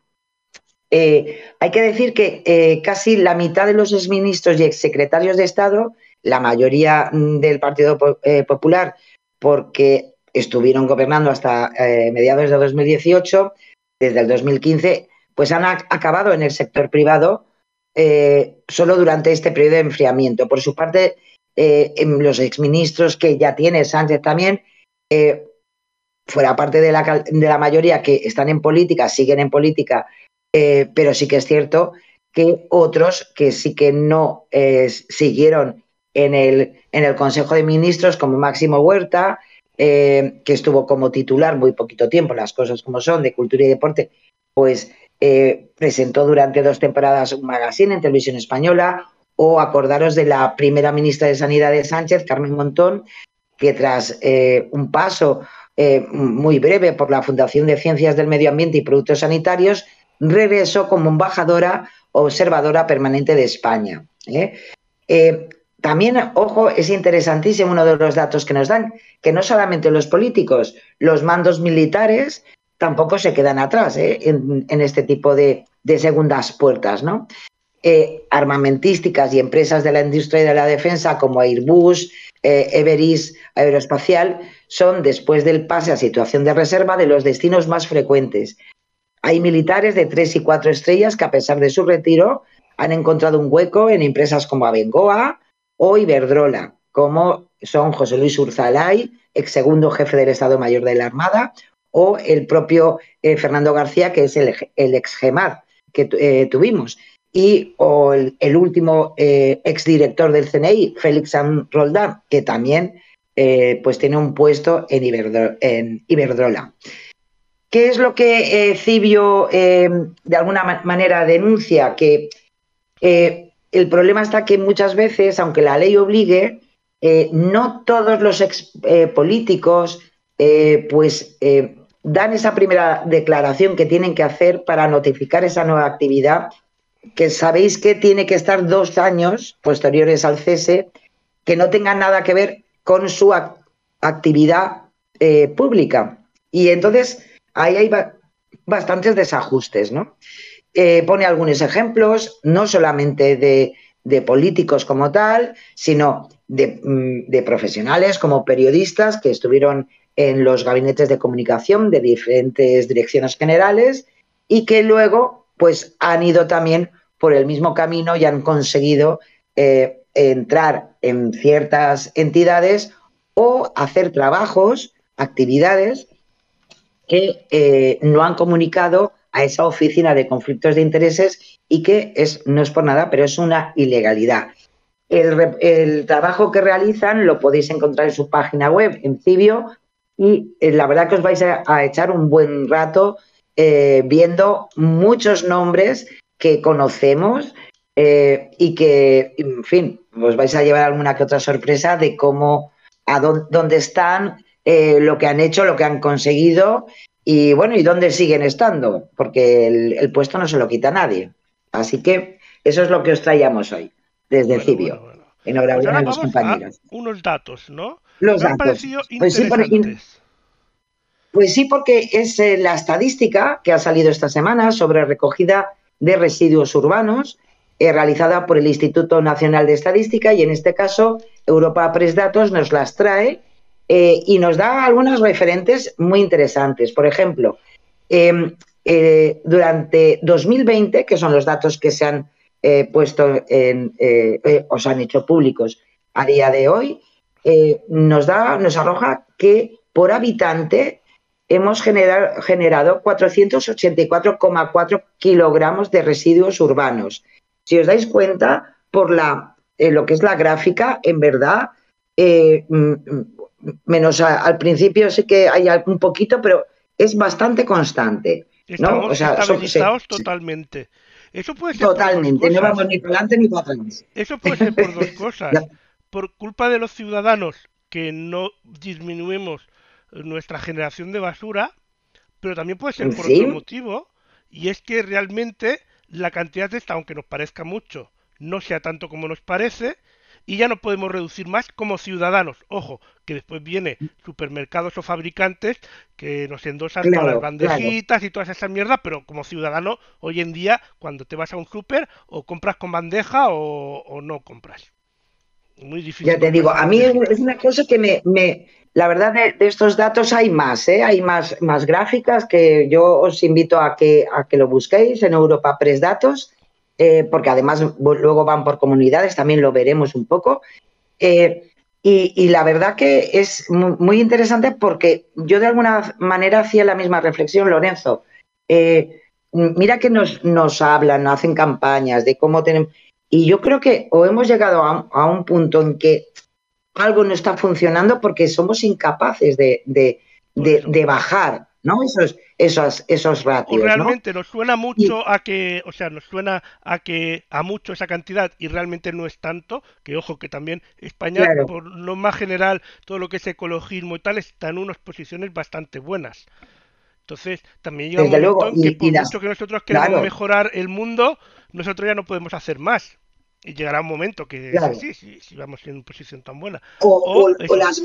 hay que decir que casi la mitad de los exministros y exsecretarios de Estado la mayoría mm, del Partido eh, Popular, porque estuvieron gobernando hasta eh, mediados de 2018, desde el 2015, pues han acabado en el sector privado eh, solo durante este periodo de enfriamiento. Por su parte, los exministros que ya tiene Sánchez también, fuera parte de la, mayoría que están en política, siguen en política, pero sí que es cierto que otros que sí que no siguieron en el, en el Consejo de Ministros como Máximo Huerta, eh, que estuvo como titular muy poquito tiempo, las cosas como son, de cultura y deporte, pues eh, presentó durante dos temporadas un magazine en televisión española, o acordaros de la primera ministra de Sanidad de Sánchez, Carmen Montón, que tras eh, un paso muy breve por la Fundación de Ciencias del Medio Ambiente y Productos Sanitarios, regresó como embajadora observadora permanente de España. También, ojo, es interesantísimo uno de los datos que nos dan, que no solamente los políticos, los mandos militares tampoco se quedan atrás ¿eh? en, este tipo de, segundas puertas, ¿no? Eh, armamentísticas y empresas de la industria de la defensa como Airbus, eh, Everis Aeroespacial son, después del pase a situación de reserva, de los destinos más frecuentes. Hay militares de tres y cuatro estrellas que, a pesar de su retiro, han encontrado un hueco en empresas como Abengoa, o Iberdrola, como son José Luis Urzalay, ex segundo jefe del Estado Mayor de la Armada, o el propio eh, Fernando García, que es el, ex GEMAD que eh, tuvimos, y o el, último eh, exdirector del CNI, Félix San Roldán, que también pues tiene un puesto en, Iberdrola. ¿Qué es lo que Cibio de alguna manera denuncia? Que el problema está que muchas veces, aunque la ley obligue, eh, no todos los ex, eh, políticos eh, pues dan esa primera declaración que tienen que hacer para notificar esa nueva actividad, que sabéis que tiene que estar dos años posteriores al cese, que no tengan nada que ver con su actividad pública. Y entonces ahí hay bastantes desajustes, ¿no? Eh, pone algunos ejemplos, no solamente de, políticos como tal, sino mm, de, profesionales como periodistas que estuvieron en los gabinetes de comunicación de diferentes direcciones generales y que luego pues han ido también por el mismo camino y han conseguido eh, entrar en ciertas entidades o hacer trabajos, actividades que eh, no han comunicado a esa oficina de conflictos de intereses y que es, no es por nada, pero es una ilegalidad. El, trabajo que realizan lo podéis encontrar en su página web, en Cibio, y eh, la verdad que os vais a, echar un buen rato eh, viendo muchos nombres que conocemos eh, y que, en fin, os vais a llevar alguna que otra sorpresa de cómo, a dónde, están, lo que han hecho, lo que han conseguido y bueno, y dónde siguen estando, porque el, puesto no se lo quita nadie. Así que eso es lo que os traíamos hoy desde Cibio. Enhorabuena
pues a los compañeros. unos datos, ¿no?
Los datos. Pues sí, pues sí, porque es eh, la estadística que ha salido esta semana sobre recogida de residuos urbanos eh, realizada por el Instituto Nacional de Estadística y en este caso Europa Press Datos nos las trae eh, y nos da algunas referentes muy interesantes. Por ejemplo, em, durante 2020, que son los datos que se han puesto en, o se han hecho públicos a día de hoy, nos da, nos arroja que por habitante hemos generado, generado 484,4 kilogramos de residuos urbanos. Si os dais cuenta, por la, eh, lo que es la gráfica, en verdad, eh, menos al principio sé que hay un poquito, pero es bastante constante.
Estamos o sea, estabilizados totalmente. Eso puede ser
Totalmente, no vamos ni para adelante ni para atrás.
Eso puede ser por dos cosas. por culpa de los ciudadanos que no disminuimos nuestra generación de basura, pero también puede ser por otro motivo, y es que realmente la cantidad de esta, aunque nos parezca mucho, no sea tanto como nos parece, y ya no podemos reducir más como ciudadanos. Ojo, que después viene supermercados o fabricantes que nos endosan todas las bandejitas y todas esas mierdas, pero como ciudadano, hoy en día, cuando te vas a un super, o compras con bandeja o, no compras. Muy difícil.
Ya te digo, a mí es una cosa que me, la verdad de, estos datos hay más, ¿eh? hay más, gráficas que yo os invito a que, a que lo busquéis en Europa Press Datos, eh, porque además luego van por comunidades, también lo veremos un poco. Eh, y, la verdad que es muy, interesante porque yo de alguna manera hacía la misma reflexión, Lorenzo. mira que nos, nos hablan, hacen campañas de cómo tenemos... Y yo creo que o hemos llegado a un punto en que algo no está funcionando porque somos incapaces de, bajar, ¿no? Esos, esos, esos ratios.
realmente nos suena mucho a que, o sea, nos suena a que a mucho esa cantidad y realmente no es tanto, que ojo que también España, por lo más general, todo lo que es ecologismo y tal, está en unas posiciones bastante buenas. Entonces, también llega un momento que por mucho que nosotros queramos mejorar el mundo, nosotros ya no podemos hacer más. Y llegará un momento que sí, si, vamos en una posición tan buena.
O, las,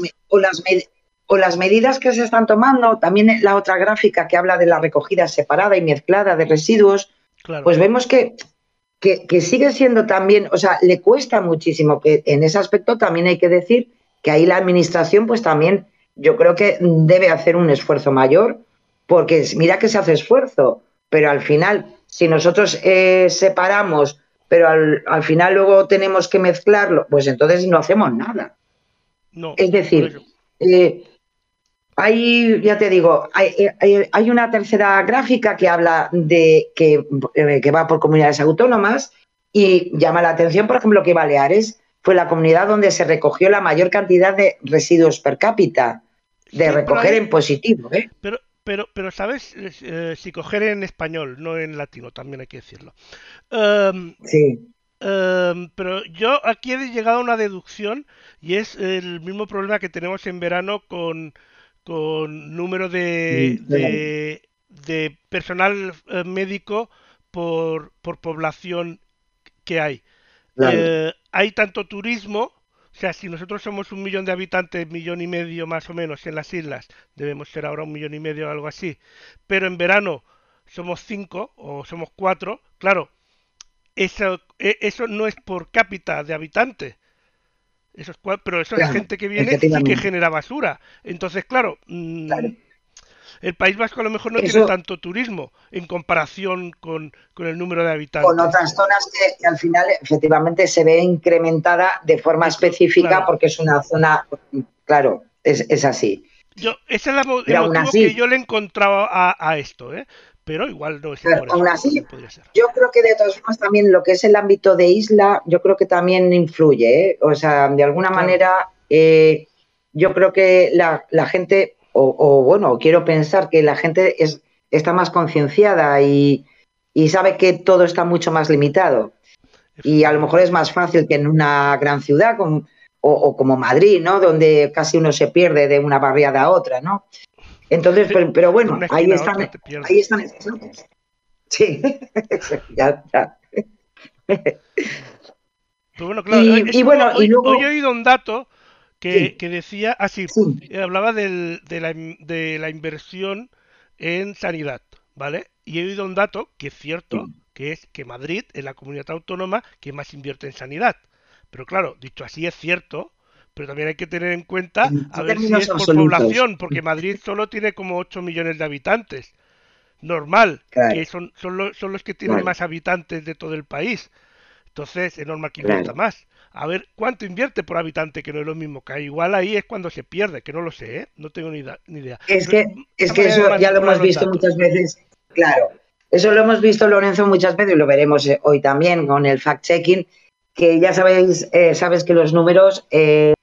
o, las, medidas que se están tomando, también la otra gráfica que habla de la recogida separada y mezclada de residuos, pues vemos que, que, sigue siendo también, o sea, le cuesta muchísimo, que en ese aspecto también hay que decir que ahí la administración pues también yo creo que debe hacer un esfuerzo mayor, porque mira que se hace esfuerzo, pero al final, si nosotros eh, separamos pero al, al, final luego tenemos que mezclarlo, pues entonces no hacemos nada. No, es decir, eh, hay, ya te digo, hay, hay, una tercera gráfica que habla de que, eh, que va por comunidades autónomas y llama la atención, por ejemplo, que Baleares fue la comunidad donde se recogió la mayor cantidad de residuos per cápita, de recoger en positivo. ¿eh?
Pero, pero, pero ¿sabes? Eh, si coger en español, no en latino, también hay que decirlo.
Em, sí.
Em, pero yo aquí he llegado a una deducción y es el mismo problema que tenemos en verano con, con número de, de, personal eh, médico por, por población que hay. Eh, hay tanto turismo o sea, si nosotros somos un millón de habitantes, millón y medio más o menos en las islas, debemos ser ahora un millón y medio o algo así, pero en verano somos cinco o somos cuatro, claro, eso, e, eso no es por cápita de habitantes. Eso es, pero eso es gente que viene y que genera basura. Entonces, claro, mm, El País Vasco a lo mejor no
Eso-
tiene tanto turismo en comparación con, con el número de habitantes.
con otras zonas que, que al final efectivamente se ve incrementada de forma específica
Claro.
porque es una zona, claro, es, es así.
Yo, ese es la el motivo
así-
que yo le encontraba a, a esto, ¿eh? Pero igual no es por eso,
aún así,
podría ser.
Yo creo que de todas formas también lo que es el ámbito de isla, yo creo que también influye, ¿eh? O sea, de alguna
Claro.
manera, eh, yo creo que la, la gente, o, o, bueno, quiero pensar que la gente es, está más concienciada y, y sabe que todo está mucho más limitado. Y a lo mejor es más fácil que en una gran ciudad o, o como Madrid, ¿no? Donde casi uno se pierde de una barriada a otra, ¿no? Entonces, pero, pero bueno, ahí están, ahí están. Sí, ya, ya.
Pero bueno, claro,
Y-
es
y
como
bueno, y luego-
hoy he oído un dato que,
Sí.
que decía, así,
Sí.
hablaba del- de, la, de la inversión en sanidad, ¿vale? Y he oído un dato que es cierto,
Sí.
que es que Madrid es la comunidad autónoma que más invierte en sanidad. Pero claro, dicho así es cierto, pero también hay que tener en cuenta
En
a ver si es por
absolutos.
población, porque Madrid solo tiene como 8 millones de habitantes. Normal,
Claro.
que son, son, los, son los que tienen
Claro.
más habitantes de todo el país. Entonces es normal que
Claro.
invierta más. A ver, ¿cuánto invierte por habitante? Que no es lo mismo. Que igual ahí es cuando se pierde, que no lo sé, ¿eh? No tengo ni, da- ni idea.
Es
Pero
que, es que eso ya lo hemos visto muchas veces, claro. Eso lo hemos visto, Lorenzo, muchas veces y lo veremos eh, hoy también con el fact-checking, que ya sabéis, eh, sabes que los números eh,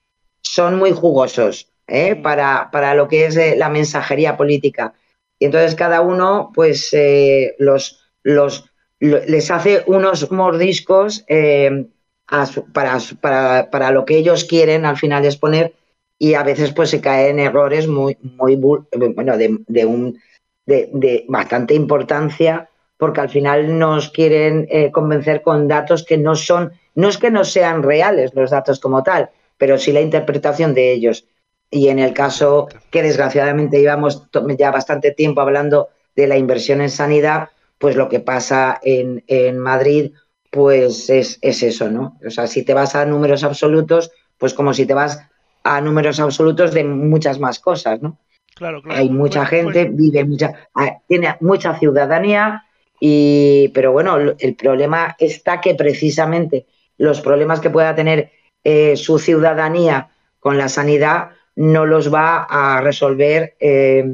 son muy jugosos ¿eh? Para, para lo que es eh, la mensajería política. Y entonces cada uno, pues, eh, los, los, lo- les hace unos mordiscos eh, a su- para, para, para lo que ellos quieren al final exponer y a veces pues se cae en errores muy, muy bu- bueno, de, de un, de, de bastante importancia porque al final nos quieren eh, convencer con datos que no son, no es que no sean reales los datos como tal, pero sí la interpretación de ellos. Y en el caso que desgraciadamente llevamos ya bastante tiempo hablando de la inversión en sanidad, pues lo que pasa en, en Madrid, pues es, es eso, ¿no? O sea, si te vas a números absolutos, pues como si te vas a números absolutos de muchas más cosas, ¿no?
Claro, claro.
Hay mucha
Pues-
gente,
pues-
vive mucha, tiene mucha ciudadanía, y, pero bueno, el problema está que precisamente los problemas que pueda tener eh, su ciudadanía con la sanidad no los va a resolver eh,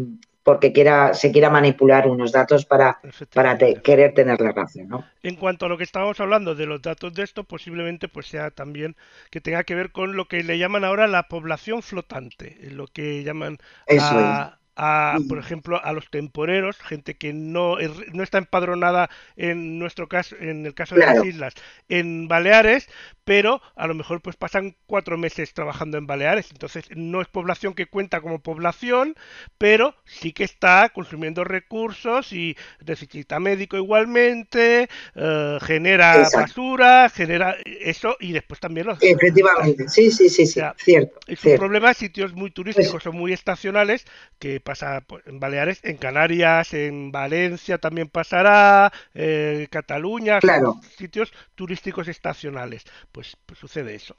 porque quiera, se quiera manipular unos datos para, para te- querer tener la razón, ¿no?
En cuanto a lo que estábamos hablando de los datos de esto, posiblemente pues sea también que tenga que ver con lo que le llaman ahora la población flotante, lo que llaman
Eso
a, a, por ejemplo, a los temporeros, gente que no, no está empadronada en nuestro caso, en el caso de
Claro.
las islas, en Baleares, pero a lo mejor pues pasan cuatro meses trabajando en Baleares, entonces no es población que cuenta como población, pero sí que está consumiendo recursos y necesita médico igualmente, eh, genera
Exacto.
basura, genera eso y después también los...
Efectivamente, sí, sí, sí, sí,
O sea,
cierto,
Es un
cierto.
problema sitios muy turísticos
Pues
o muy estacionales que pasa pues, en Baleares, en Canarias, en Valencia también pasará, eh, Cataluña, son
Claro.
sitios turísticos estacionales. Pues, pues sucede eso.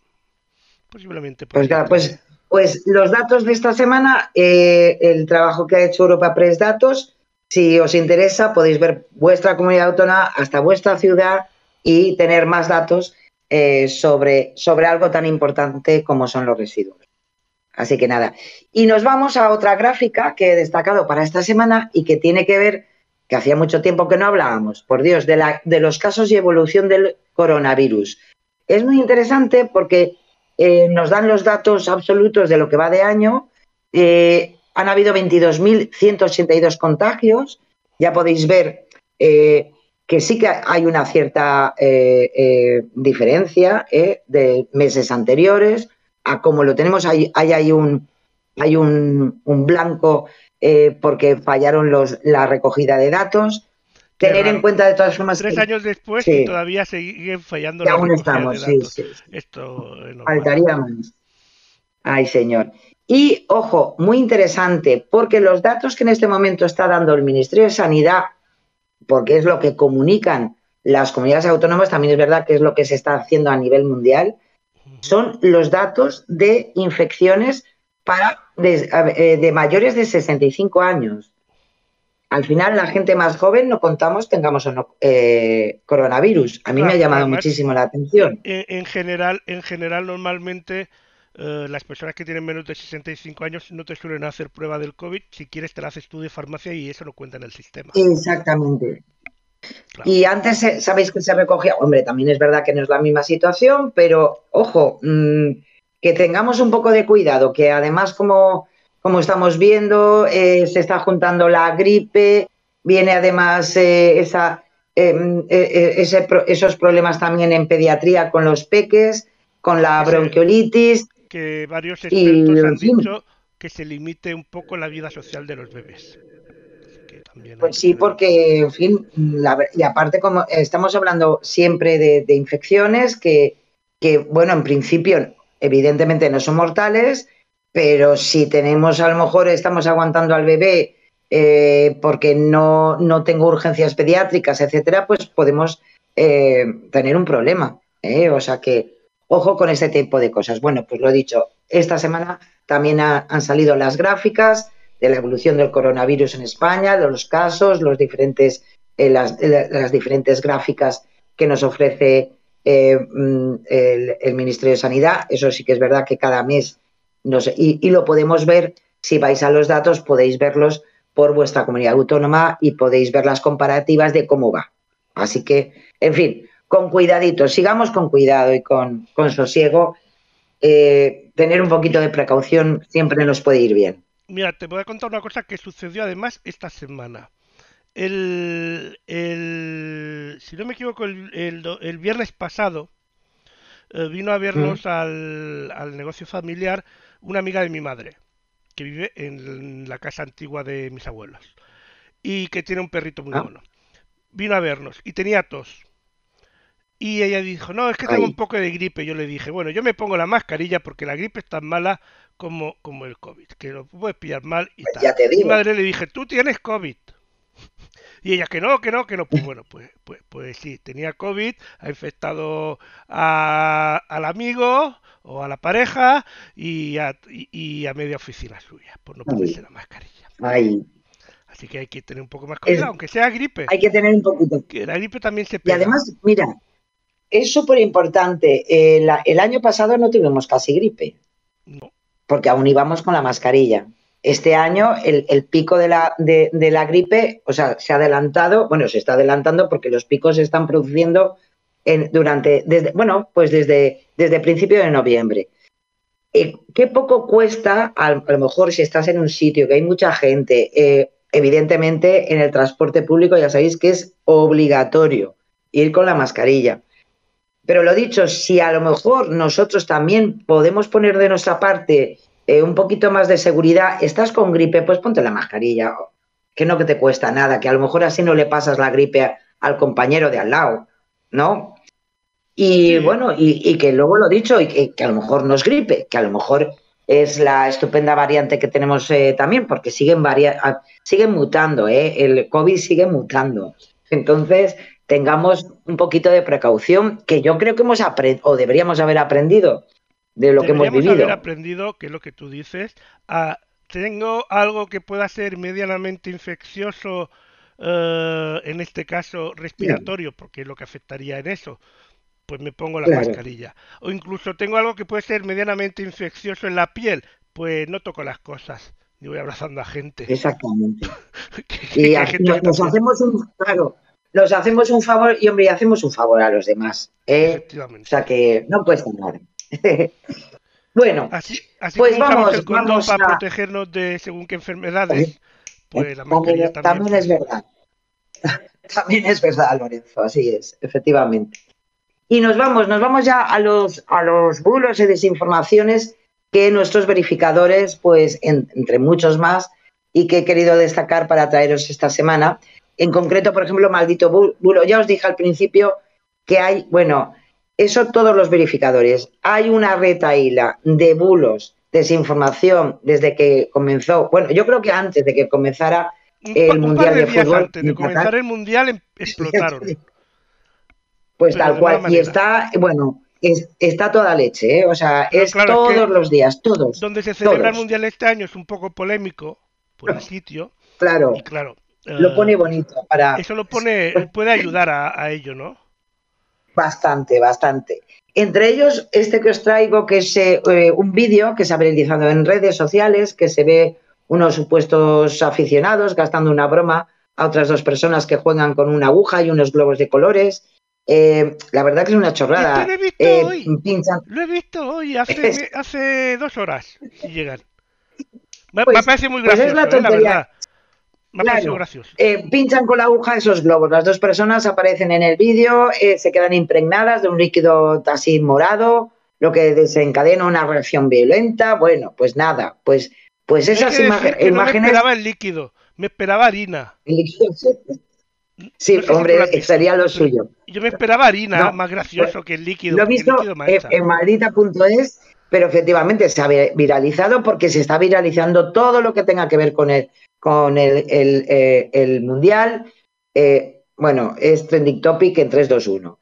Posiblemente.
Pues claro, pues, pues los datos de esta semana, eh, el trabajo que ha hecho Europa Press Datos, si os interesa, podéis ver vuestra comunidad autónoma hasta vuestra ciudad y tener más datos eh, sobre, sobre algo tan importante como son los residuos. Así que nada. Y nos vamos a otra gráfica que he destacado para esta semana y que tiene que ver, que hacía mucho tiempo que no hablábamos, por Dios, de, la, de los casos y evolución del coronavirus. Es muy interesante porque eh, nos dan los datos absolutos de lo que va de año. Eh, han habido 22.182 contagios. Ya podéis ver eh, que sí que hay una cierta diferencia de meses anteriores a como lo tenemos. Hay, hay, un, hay un, un blanco porque fallaron los, la recogida de datos. Tener en cuenta de todas formas
Tres
que
años después
sí.
y todavía siguen fallando la
aún estamos,
de
sí,
datos.
sí, sí.
Esto es.
Faltaría más. Ay, señor. Y, ojo, muy interesante, porque los datos que en este momento está dando el Ministerio de Sanidad, porque es lo que comunican las comunidades autónomas, también es verdad que es lo que se está haciendo a nivel mundial, son los datos de infecciones para de, eh, de mayores de 65 años. Al final la gente más joven no contamos tengamos o no eh, coronavirus. A mí me ha llamado
además,
muchísimo la atención.
En, en general, en general normalmente eh, las personas que tienen menos de 65 años no te suelen hacer prueba del COVID. Si quieres te la haces tú de farmacia y eso no cuenta en el sistema.
Exactamente.
Claro.
Y antes, eh, sabéis que se recogía, hombre, también es verdad que no es la misma situación, pero ojo, mm, que tengamos un poco de cuidado, que además como, como estamos viendo, eh, se está juntando la gripe, viene además eh, esa, eh, mm, ese esos problemas también en pediatría con los peques, con la bronquiolitis.
Que varios
Y,
expertos han dicho que se limite un poco la vida social de los bebés.
Pues sí, porque, en fin, la y aparte, como estamos hablando siempre de, de infecciones que, que, bueno, en principio, evidentemente no son mortales, pero si tenemos, a lo mejor estamos aguantando al bebé eh, porque no, no tengo urgencias pediátricas, etcétera, pues podemos eh, tener un problema. ¿eh? O sea que, ojo con este tipo de cosas. Bueno, pues lo he dicho, esta semana también ha- han salido las gráficas de la evolución del coronavirus en España, de los casos, los diferentes, eh, las, las diferentes gráficas que nos ofrece eh, mm, el, el Ministerio de Sanidad. Eso sí que es verdad que cada mes nos, y, y lo podemos ver, si vais a los datos, podéis verlos por vuestra comunidad autónoma y podéis ver las comparativas de cómo va. Así que, en fin, con cuidadito, sigamos con cuidado y con, con sosiego. Eh, tener un poquito de precaución siempre nos puede ir bien.
Mira, te voy a contar una cosa que sucedió además esta semana. El, el- si no me equivoco, el, el viernes pasado eh, vino a vernos al, al negocio familiar una amiga de mi madre, que vive en la casa antigua de mis abuelos y que tiene un perrito muy
Ah.
bueno. Vino a vernos y tenía tos. Y ella dijo, no, es que tengo
Ay.
un poco de gripe. Yo le dije, bueno, yo me pongo la mascarilla porque la gripe es tan mala como, como el COVID, que lo puedes pillar mal y
Pues
tal.
ya te
Mi madre le dije, tú tienes COVID. Y ella, que no, que no, que no. Pues bueno, pues, pues, pues sí, tenía COVID, ha infectado a- al amigo o a la pareja y a, y, y a media oficina suya por no
Ay.
ponerse la mascarilla.
Ay,
Así que hay que tener un poco más cuidado,
Es-
aunque sea gripe.
hay que tener un poquito.
Que la gripe también se
Y además, mira, es súper importante. El, el año pasado no tuvimos casi gripe,
No,
porque aún íbamos con la mascarilla. Este año el, pico de la, gripe, o sea, se ha adelantado, bueno, se está adelantando porque los picos se están produciendo en, durante, desde, bueno, pues desde, desde principio de noviembre. Eh, ¿Qué poco cuesta, a, a lo mejor si estás en un sitio que hay mucha gente, eh, evidentemente en el transporte público ya sabéis que es obligatorio ir con la mascarilla. Pero lo dicho, si a lo mejor nosotros también podemos poner de nuestra parte eh, un poquito más de seguridad, estás con gripe, pues ponte la mascarilla, que no que te cuesta nada, que a lo mejor así no le pasas la gripe a- al compañero de al lado, ¿no? Y
Sí.
bueno, y, y que luego lo dicho, y que, que a lo mejor no es gripe, que a lo mejor es la estupenda variante que tenemos eh, también, porque siguen, varia siguen mutando, ¿eh? el COVID sigue mutando. Entonces, tengamos un poquito de precaución, que yo creo que hemos aprendido, o deberíamos haber aprendido de lo que hemos vivido.
haber aprendido, que es lo que tú dices, a tengo algo que pueda ser medianamente infeccioso, eh, en este caso respiratorio, porque es lo que afectaría en eso, pues me pongo la
Claro.
mascarilla. O incluso tengo algo que puede ser medianamente infeccioso en la piel, pues no toco las cosas, ni voy abrazando a gente.
Exactamente. Y aquí
gente
nos, hacemos un, claro, nos hacemos un favor y hombre, hacemos un favor a los demás. ¿eh? O sea que no cuesta nada. bueno,
Así, así
Pues
como
vamos,
el condón
vamos
para
a-
protegernos de según qué enfermedades, pues la
también,
también.
también es verdad. También es verdad, Lorenzo, así es, efectivamente. Y nos vamos, nos vamos ya a los, a los bulos y desinformaciones que nuestros verificadores, pues en- entre muchos más, y que he querido destacar para traeros esta semana. En concreto, por ejemplo, maldito bu- bulo. Ya os dije al principio que hay, bueno, eso todos los verificadores. Hay una retaíla de bulos, desinformación, desde que comenzó, bueno, yo creo que antes de que comenzara el
un
Mundial de Fútbol
antes de
Qatar.
comenzar el mundial em- explotaron.
Pues
Pero
tal cual. Y está, bueno, es- está toda leche, ¿eh? O sea,
Pero
es
claro, es que
todos los días, todos.
Donde se celebra el mundial este año es un poco polémico por el sitio
Claro,
y claro,
lo
eh,
pone bonito para
Eso lo pone, puede ayudar a, a ello, ¿no?
Bastante, bastante. Entre ellos, este que os traigo, que es eh, un vídeo que se ha viralizado en redes sociales, que se ve unos supuestos aficionados gastando una broma a otras dos personas que juegan con una aguja y unos globos de colores. Eh, la verdad que es una chorrada.
Este lo he visto
Eh,
hoy. Lo he visto hoy, hace, hace dos horas, si llegan. Me,
Pues-
me parece muy
pues
gracioso,
es la
eh, la
tontería.
verdad. Me ha
Claro.
parecido gracioso.
Eh, pinchan con la aguja esos globos. Las dos personas aparecen en el vídeo, eh, se quedan impregnadas de un líquido así morado, lo que desencadena una reacción violenta. Bueno, pues nada, pues, pues esas
que no me
imágenes.
esperaba el líquido, me esperaba harina.
Sí,
No sé si
hombre, sería lo suyo.
Yo me esperaba harina,
No,
más gracioso que el líquido.
Lo he visto en, maldita.es, pero efectivamente se ha vi- viralizado porque se está viralizando todo lo que tenga que ver con el, con el, el, eh, el mundial. Eh, bueno, es trending topic en 3, 2, 1.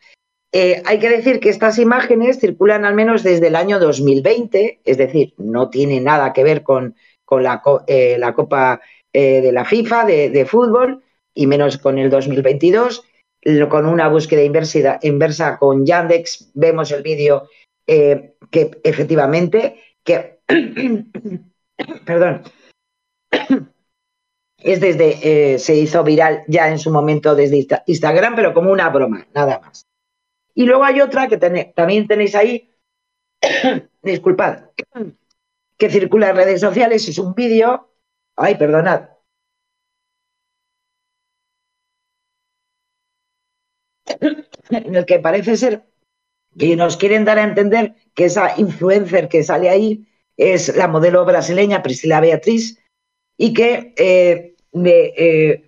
Eh, hay que decir que estas imágenes circulan al menos desde el año 2020, es decir, no tiene nada que ver con, con la, eh, la Copa de la FIFA de, de fútbol y menos con el 2022. Lo- Con una búsqueda inversa, inversa con Yandex vemos el vídeo que efectivamente que perdón es desde eh, se hizo viral ya en su momento desde Insta- Instagram, pero como una broma, nada más. Y luego hay otra que tene- también tenéis ahí, disculpad, que circula en redes sociales, es un vídeo, ay, perdonad, en el que parece ser que nos quieren dar a entender que esa influencer que sale ahí es la modelo brasileña Priscila Beatriz y que, eh, de, eh,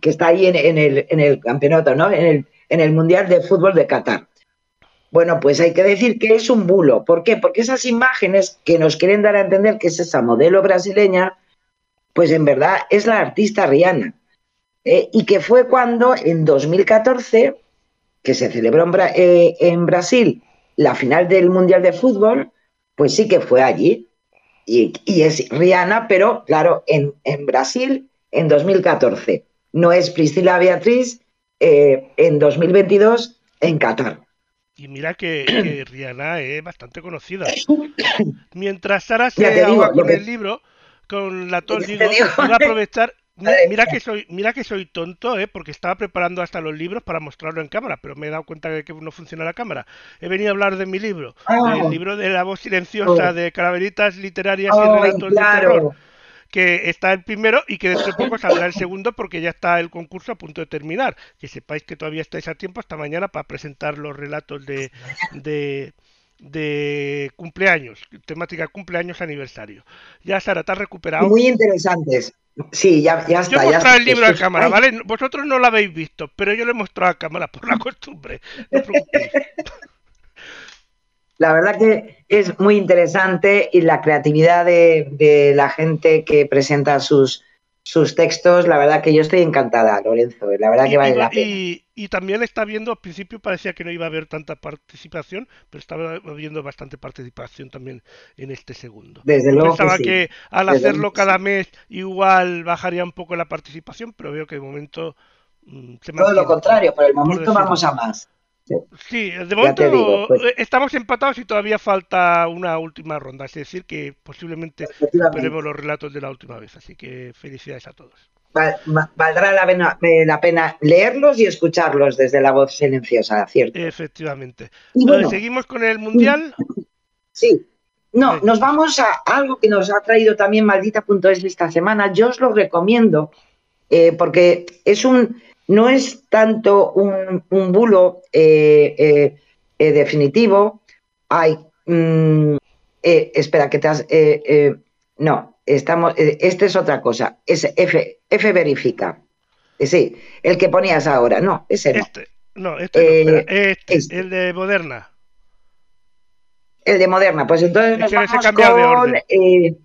que está ahí en, el, en el campeonato, ¿no? En el, en el Mundial de Fútbol de Qatar. Bueno, pues hay que decir que es un bulo. ¿Por qué? Porque esas imágenes que nos quieren dar a entender que es esa modelo brasileña, pues en verdad es la artista Rihanna. Eh, y que fue cuando en 2014, que se celebró en, eh, en Brasil la final del Mundial de Fútbol, pues sí que fue allí. Y, y es Rihanna, pero claro, en, en Brasil en 2014. No es Priscila Beatriz eh, en 2022 en Qatar.
Y mira que, que Rihanna es bastante conocida. Mientras Sara se
digo,
con
que-
el libro, con la tos, digo,
digo.
iba a aprovechar. Mira que soy, mira que soy tonto, ¿eh? porque estaba preparando hasta los libros para mostrarlo en cámara, pero me he dado cuenta de que no funciona la cámara. He venido a hablar de mi libro,
Ah.
del libro de la voz silenciosa
Oh.
de calaveritas literarias y
Ay,
relatos de terror. Que está el primero y que dentro de poco saldrá el segundo porque ya está el concurso a punto de terminar. Que sepáis que todavía estáis a tiempo hasta mañana para presentar los relatos de, de, de cumpleaños, temática cumpleaños aniversario. Ya Sara, te has recuperado.
Muy interesantes. Sí, ya, ya
Yo
está.
he mostrado
está.
el libro a cámara, ¿vale? Vosotros no lo habéis visto, pero yo lo he mostrado a cámara por la costumbre. No.
La verdad que es muy interesante y la creatividad de, de la gente que presenta sus, sus textos, la verdad que yo estoy encantada, Lorenzo. La verdad
Y,
que vale
y-
la pena.
y- y también está viendo, al principio parecía que no iba a haber tanta participación, pero estaba habiendo bastante participación también en este segundo.
Desde luego
pensaba
que sí.
que al
Desde
hacerlo
luego
cada
sí.
mes igual bajaría un poco la participación, pero veo que de momento mm, se
Todo lo contrario, por el
por
momento
decirlo.
vamos a más.
Sí, de momento
digo, pues.
eh, estamos empatados y todavía falta una última ronda, es decir, que posiblemente superemos los relatos de la última vez, así que felicidades a todos.
Val- va- valdrá la pena, eh, la pena leerlos y escucharlos desde la voz silenciosa, ¿cierto?
Efectivamente.
Y bueno,
Seguimos con el Mundial.
Sí. No, nos vamos a algo que nos ha traído también maldita.es esta semana. Yo os lo recomiendo eh, porque es un, no es tanto un, un bulo eh, eh, eh, definitivo. Ay, mm, espera, que te has. no, estamos. este es otra cosa. Es F, F verifica. Sí, el que ponías ahora. No, ese no.
Este, no, este no, espera, este,
este.
el de Moderna.
El de Moderna, pues entonces
Es
nos vamos
de
con,
orden.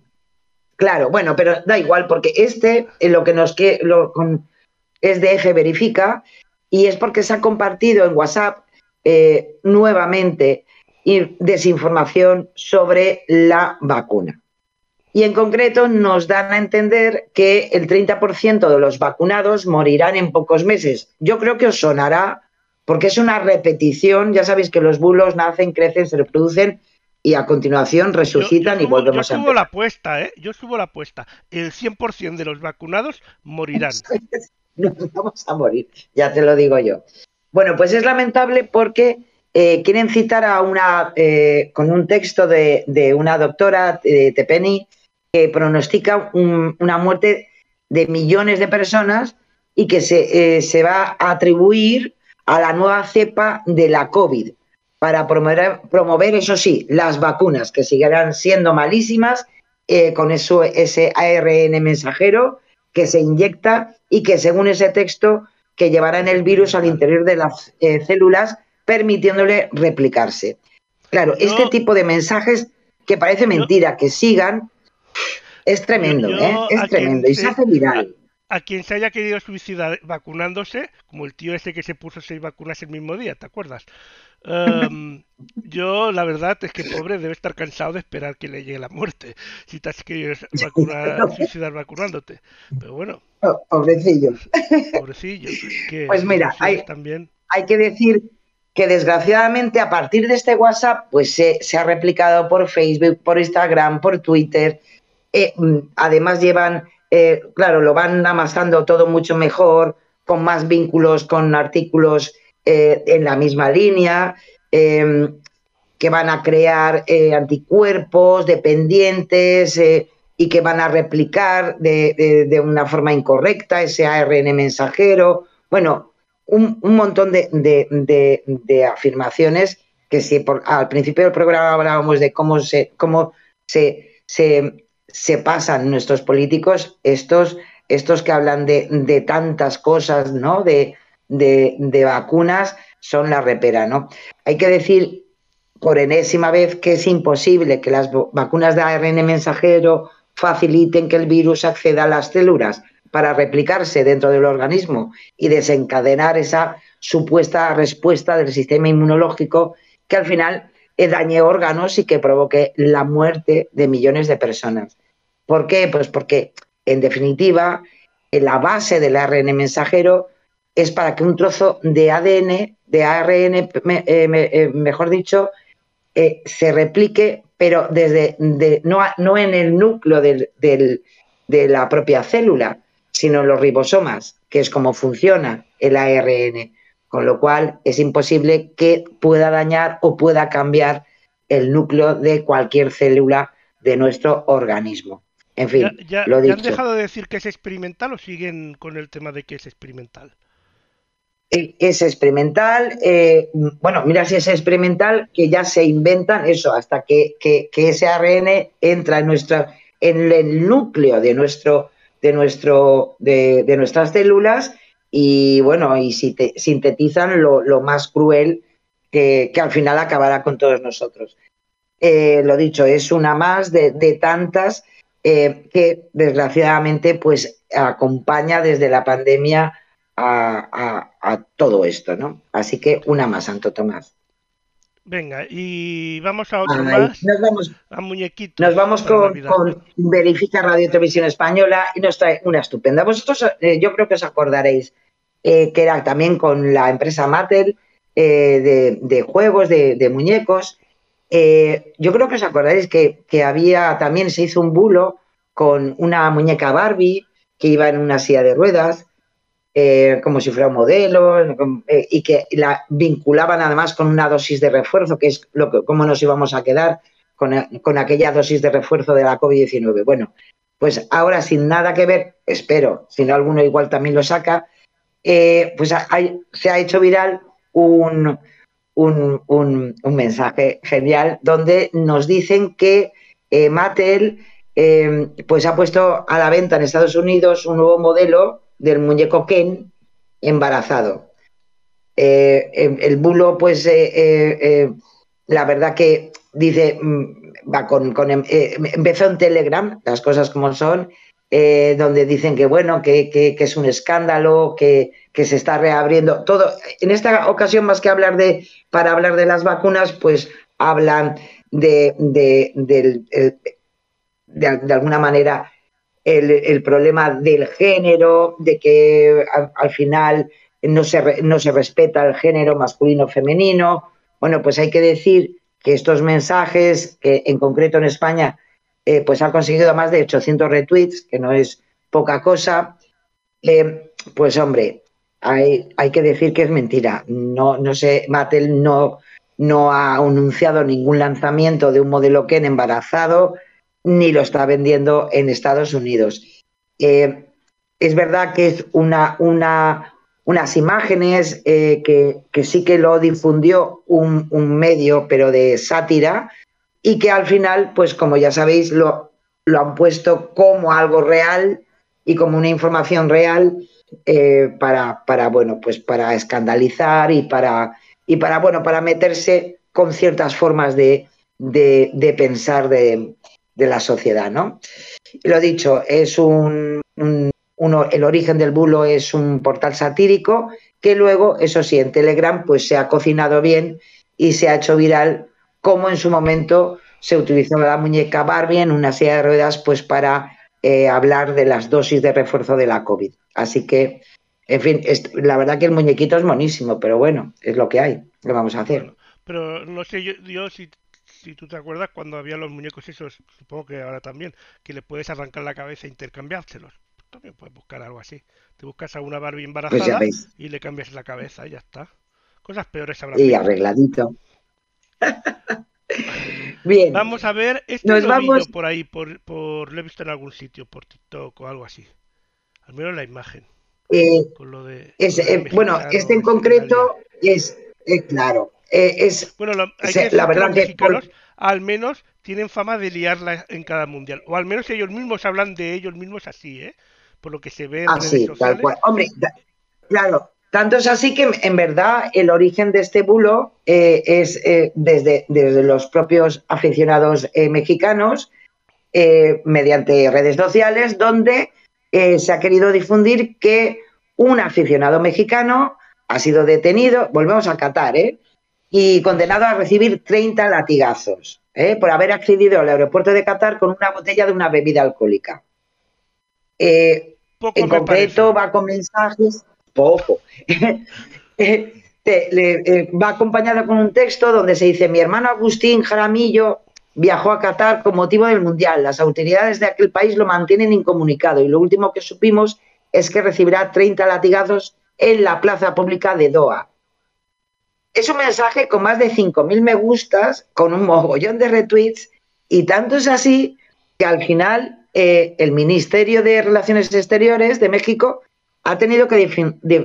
claro, bueno, pero da igual porque este lo que nos que lo con, es de F verifica y es porque se ha compartido en WhatsApp eh, nuevamente desinformación sobre la vacuna. y en concreto nos dan a entender que el 30% de los vacunados morirán en pocos meses. Yo creo que os sonará porque es una repetición, ya sabéis que los bulos nacen, crecen, se reproducen y a continuación resucitan y volvemos
yo
a
subo la apuesta, ¿eh? Yo subo la apuesta. El 100% de los vacunados morirán.
Nos vamos a morir, ya te lo digo yo. Bueno, pues es lamentable porque eh, quieren citar a una, eh, con un texto de, una doctora, de Tepeni, que pronostica una muerte de millones de personas y que se, eh, se, va a atribuir a la nueva cepa de la COVID para promover, promover eso sí, las vacunas, que seguirán siendo malísimas eh, con eso, ese ARN mensajero que se inyecta y que según ese texto que llevará en el virus al interior de las eh, células permitiéndole replicarse. Claro, este tipo de mensajes que parece mentira que sigan es tremendo, ¿eh? Es tremendo y se hace viral.
A, quien se haya querido suicidar vacunándose, como el tío ese que se puso seis vacunas el mismo día, ¿te acuerdas? Em, yo, la verdad es que pobre debe estar cansado de esperar que le llegue la muerte si te has querido vacunar, suicidar vacunándote. Pero bueno.
Oh, pobrecillo.
Pobrecillo.
pues mira, hay, también... hay que decir que desgraciadamente a partir de este WhatsApp, pues se, se ha replicado por Facebook, por Instagram, por Twitter, eh, mm, además llevan, eh, claro, lo van amasando todo mucho mejor, con más vínculos, con artículos eh, en la misma línea, em, que van a crear anticuerpos dependientes y que van a replicar de, una forma incorrecta ese ARN mensajero. Bueno, un, montón de, afirmaciones que si al principio del programa hablábamos de cómo se, cómo se, se se pasan nuestros políticos, estos, estos que hablan de, tantas cosas, ¿no? De, de, vacunas, son la repera, ¿no? Hay que decir por enésima vez que es imposible que las vacunas de ARN mensajero faciliten que el virus acceda a las células para replicarse dentro del organismo y desencadenar esa supuesta respuesta del sistema inmunológico que al final dañe órganos y que provoque la muerte de millones de personas. ¿Por qué? Pues porque, en definitiva, la base del ARN mensajero es para que un trozo de ADN, de ARN, eh, eh, mejor dicho, eh, se replique, pero desde no, no, en el núcleo de la propia célula, sino en los ribosomas, que es como funciona el ARN con lo cual es imposible que pueda dañar o pueda cambiar el núcleo de cualquier célula de nuestro organismo. En fin,
ya,
lo
han dejado de decir que es experimental o siguen con el tema de que es experimental?
Eh, es experimental, eh, bueno, mira si es experimental, que ya se inventan eso, hasta que, ese ARN entra en, nuestra, en el núcleo de, nuestro, de, nuestro, de, de nuestras células y bueno, y si te, sintetizan lo, más cruel que, al final acabará con todos nosotros. Eh, lo dicho, es una más de, tantas eh, que desgraciadamente pues acompaña desde la pandemia a, todo esto, ¿no? Así que una más, Santo Tomás.
Venga, y vamos a otro más.
Nos vamos,
a.
Nos vamos con, Verifica Radio Televisión Española y nos trae una estupenda. Vosotros, eh, yo creo que os acordaréis eh, que era también con la empresa Mattel eh, de, juegos, de, muñecos. yo creo que os acordaréis que, que, había también se hizo un bulo con una muñeca Barbie que iba en una silla de ruedas eh, como si fuera un modelo, eh, y que la vinculaban además con una dosis de refuerzo, que es lo que, cómo nos íbamos a quedar con, aquella dosis de refuerzo de la COVID-19. Bueno, pues ahora sin nada que ver, espero, si no alguno igual también lo saca, eh, pues se ha hecho viral un, un, mensaje genial donde nos dicen que Mattel pues ha puesto a la venta en Estados Unidos un nuevo modelo del muñeco Ken embarazado. Eh, el bulo, pues, eh, eh, la verdad que dice, mm, va con, em, empezó en Telegram, las cosas como son, donde dicen que, bueno, que, es un escándalo, que, se está reabriendo todo. En esta ocasión, más que hablar de, para hablar de las vacunas, pues hablan de, del de, alguna manera el, problema del género, de que al, final no se, no se respeta el género masculino-femenino. Bueno, pues hay que decir que estos mensajes, que en concreto en España, eh, pues han conseguido más de 800 retweets, que no es poca cosa, eh, pues hombre, hay, hay, que decir que es mentira. No, no sé, Mattel no, no ha anunciado ningún lanzamiento de un modelo Ken embarazado, ni lo está vendiendo en Estados Unidos. Eh, es verdad que es una, una, unas imágenes eh, que, sí que lo difundió un, un, medio, pero de sátira, y que al final, pues como ya sabéis, lo, lo han puesto como algo real y como una información real eh, para, para, bueno, pues para escandalizar y para, y para, bueno, para meterse con ciertas formas de, de, pensar de, de, la sociedad, ¿no? Lo dicho, es un, uno, el origen del bulo es un portal satírico que luego, eso sí, en Telegram pues se ha cocinado bien y se ha hecho viral como en su momento se utilizó la muñeca Barbie en una silla de ruedas pues para eh, hablar de las dosis de refuerzo de la COVID. Así que, en fin, la verdad que el muñequito es monísimo, pero bueno, es lo que hay. ¿Qué vamos a hacer?
pero no sé yo, si, si, tú te acuerdas cuando había los muñecos esos, supongo que ahora también, que le puedes arrancar la cabeza e intercambiárselos. También puedes buscar algo así. Te buscas a una Barbie pues embarazada y le cambias la cabeza y ya está. Cosas peores habrá.
Y arregladito.
Bien. Vamos a ver, este Nos vamos... por ahí, por, por, lo he visto en algún sitio, por TikTok o algo así. Al menos la imagen.
Eh, eh, bueno, este en concreto es, claro. Eh, es,
bueno, la verdad que mexicanos al menos tienen fama de liarla en cada mundial. O al menos ellos mismos hablan de ellos mismos así, ¿eh? Por lo que se ve en
así, tal cual. Hombre, claro, tanto es así que, en verdad, el origen de este bulo eh, es eh, desde, desde, los propios aficionados eh, mexicanos, mediante redes sociales, donde se ha querido difundir que un aficionado mexicano ha sido detenido, volvemos a Qatar, y condenado a recibir 30 latigazos por haber accedido al aeropuerto de Qatar con una botella de una bebida alcohólica. en concreto, va con mensajes poco. Eh, eh, va acompañado con un texto donde se dice, mi hermano Agustín Jaramillo viajó a Qatar con motivo del Mundial. Las autoridades de aquel país lo mantienen incomunicado y lo último que supimos es que recibirá 30 latigazos en la plaza pública de Doha. Es un mensaje con más de 5.000 me gustas, con un mogollón de retweets y tanto es así que al final eh, el Ministerio de Relaciones Exteriores de México ha tenido que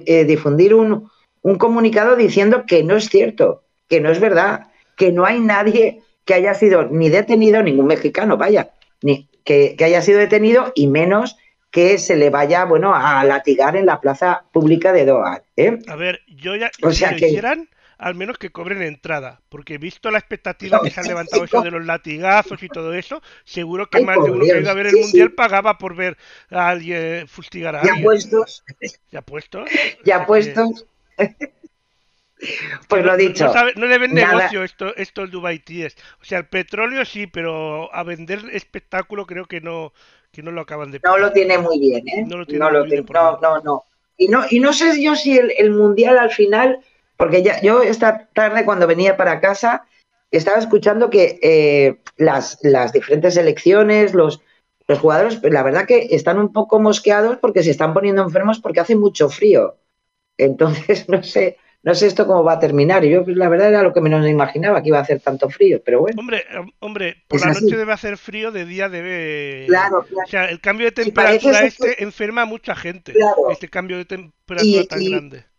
eh, difundir un, comunicado diciendo que no es cierto, que no es verdad, que no hay nadie que haya sido ni detenido, ningún mexicano, vaya, ni que, haya sido detenido y menos que se le vaya, bueno, a latigar en la plaza pública de Doha. ¿eh?
A ver, yo ya, o sea que, al menos que cobren entrada, porque visto la expectativa que se han levantado eso de los latigazos y todo eso, seguro que más de uno que ido a ver el mundial pagaba por ver a alguien fustigar a alguien.
Ya puestos.
Ya puestos.
Ya puestos. Pues lo dicho.
No, le ven negocio esto, esto el Dubai Ties. O sea, el petróleo sí, pero a vender espectáculo creo que no, que no lo acaban de.
No lo tiene muy bien, ¿eh? No lo tiene muy bien. No, no, no. Y no, y no sé yo si el, el mundial al final porque ya, yo esta tarde cuando venía para casa estaba escuchando que eh, las, las diferentes elecciones, los, los jugadores, pues, la verdad que están un poco mosqueados porque se están poniendo enfermos porque hace mucho frío. Entonces, no sé, no sé esto cómo va a terminar. Yo, la verdad, era lo que menos me imaginaba, que iba a hacer tanto frío, pero bueno.
Hombre, hombre por la noche debe hacer frío, de día debe... Claro, O sea, el cambio de temperatura este enferma a mucha gente, este cambio de temperatura tan grande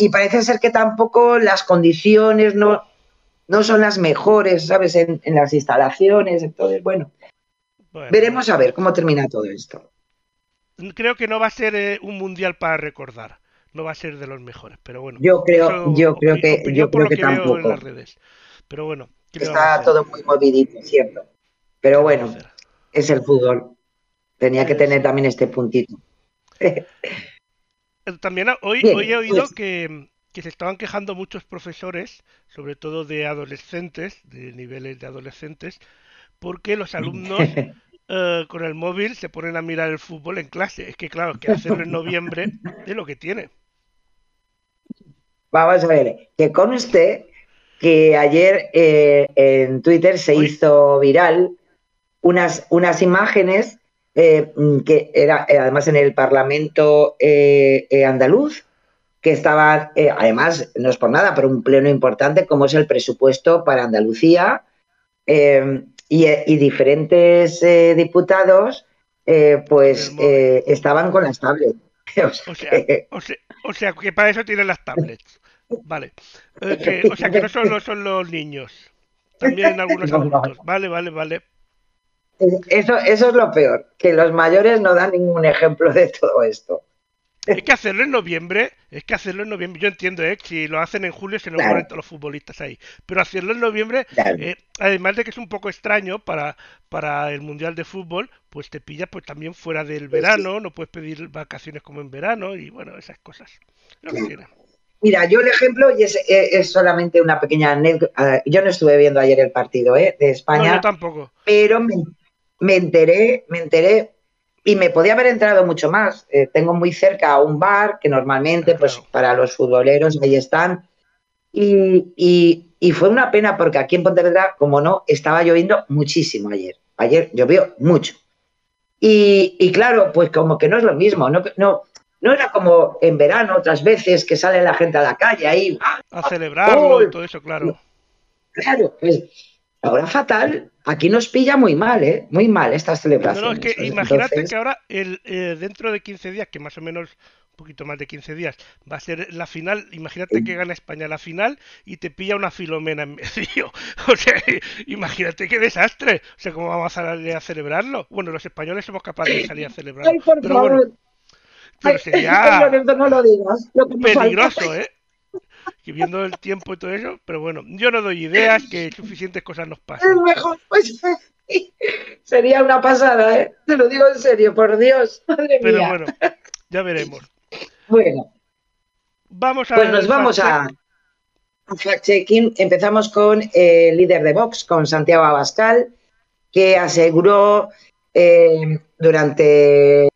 y parece ser que tampoco las condiciones no, no son las mejores, ¿sabes? En, las instalaciones, entonces, bueno, veremos a ver cómo termina todo esto.
Creo que no va a ser eh, un mundial para recordar, no va a ser de los mejores, pero bueno.
Yo creo, yo creo que, yo creo que, tampoco. En
las redes. Pero bueno,
está todo muy movidito, cierto. Pero bueno, es el fútbol. Tenía que tener también este puntito.
También hoy, hoy he oído pues que, se estaban quejando muchos profesores, sobre todo de adolescentes, de niveles de adolescentes, porque los alumnos eh, con el móvil se ponen a mirar el fútbol en clase. Es que claro, que hacerlo en noviembre es lo que tiene.
Vamos a ver, que conste que ayer eh, en Twitter se hizo viral unas, unas imágenes eh, que era además en el Parlamento andaluz, que estaban, además, no es por nada, pero un pleno importante como es el presupuesto para Andalucía y, diferentes eh, diputados eh, pues eh, estaban con las tablets.
O sea, que para eso tienen las tablets. Vale. o sea que no solo son los niños, también algunos adultos. Vale, vale, vale.
Eso, eso es lo peor, que los mayores no dan ningún ejemplo de todo esto.
Es que hacerlo en noviembre, es que hacerlo en noviembre, yo entiendo, ¿eh? si lo hacen en julio se nos mueren todos los futbolistas ahí, pero hacerlo en noviembre, eh, además de que es un poco extraño para, para el Mundial de Fútbol, pues te pillas pues también fuera del pues verano, no puedes pedir vacaciones como en verano y bueno, esas cosas.
Mira, yo el ejemplo, y es, es, solamente una pequeña anécdota, yo no estuve viendo ayer el partido ¿eh? de España, no,
yo tampoco.
pero me, me enteré, me enteré y me podía haber entrado mucho más. Eh, tengo muy cerca a un bar que normalmente, pues para los futboleros ahí están. Y, fue una pena porque aquí en Pontevedra, como no, estaba lloviendo muchísimo ayer. Ayer llovió mucho. Y, claro, pues como que no es lo mismo, no, no, no era como en verano otras veces que sale la gente a la calle ahí.
A celebrarlo y todo eso, claro.
Claro, pues ahora fatal Aquí nos pilla muy mal, ¿eh? Muy mal estas celebraciones.
No, es que imagínate que ahora, el, eh, dentro de 15 días, que más o menos un poquito más de 15 días, va a ser la final. Imagínate que gana España la final y te pilla una filomena en medio. O sea, imagínate qué desastre. O sea, ¿cómo vamos a salir a celebrarlo? Bueno, los españoles somos capaces de salir a celebrarlo. Ay, por pero favor. Bueno, pero sería
no lo digas,
peligroso, ¿eh? Que viendo el tiempo y todo eso, pero bueno, yo no doy ideas que suficientes cosas nos pasan.
Es mejor, pues sería una pasada, ¿eh? te lo digo en serio, por Dios, madre
pero bueno, ya veremos.
Bueno,
vamos a
pues nos vamos a, fact-checking. Empezamos con el líder de Vox, con Santiago Abascal, que aseguró eh, durante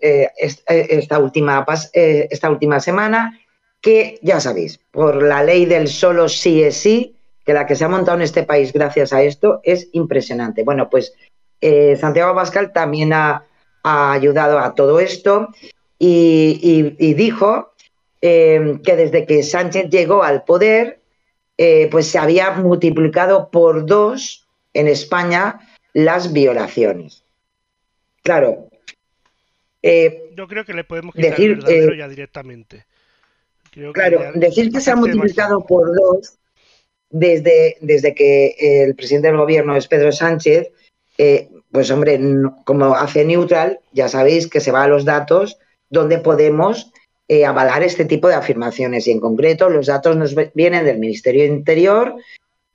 eh, esta, última, eh, esta última semana que ya sabéis, por la ley del solo sí es sí, que la que se ha montado en este país gracias a esto es impresionante. Bueno, pues eh, Santiago Pascal también ha, ayudado a todo esto y, dijo eh, que desde que Sánchez llegó al poder, eh, pues se había multiplicado por dos en España las violaciones. Claro.
Yo creo que le podemos quitar decir, el verdadero ya directamente
claro, decir que se ha multiplicado por dos desde, desde que el presidente del gobierno es Pedro Sánchez, eh, pues hombre, como hace neutral, ya sabéis que se va a los datos donde podemos eh, avalar este tipo de afirmaciones. Y en concreto, los datos nos vienen del Ministerio Interior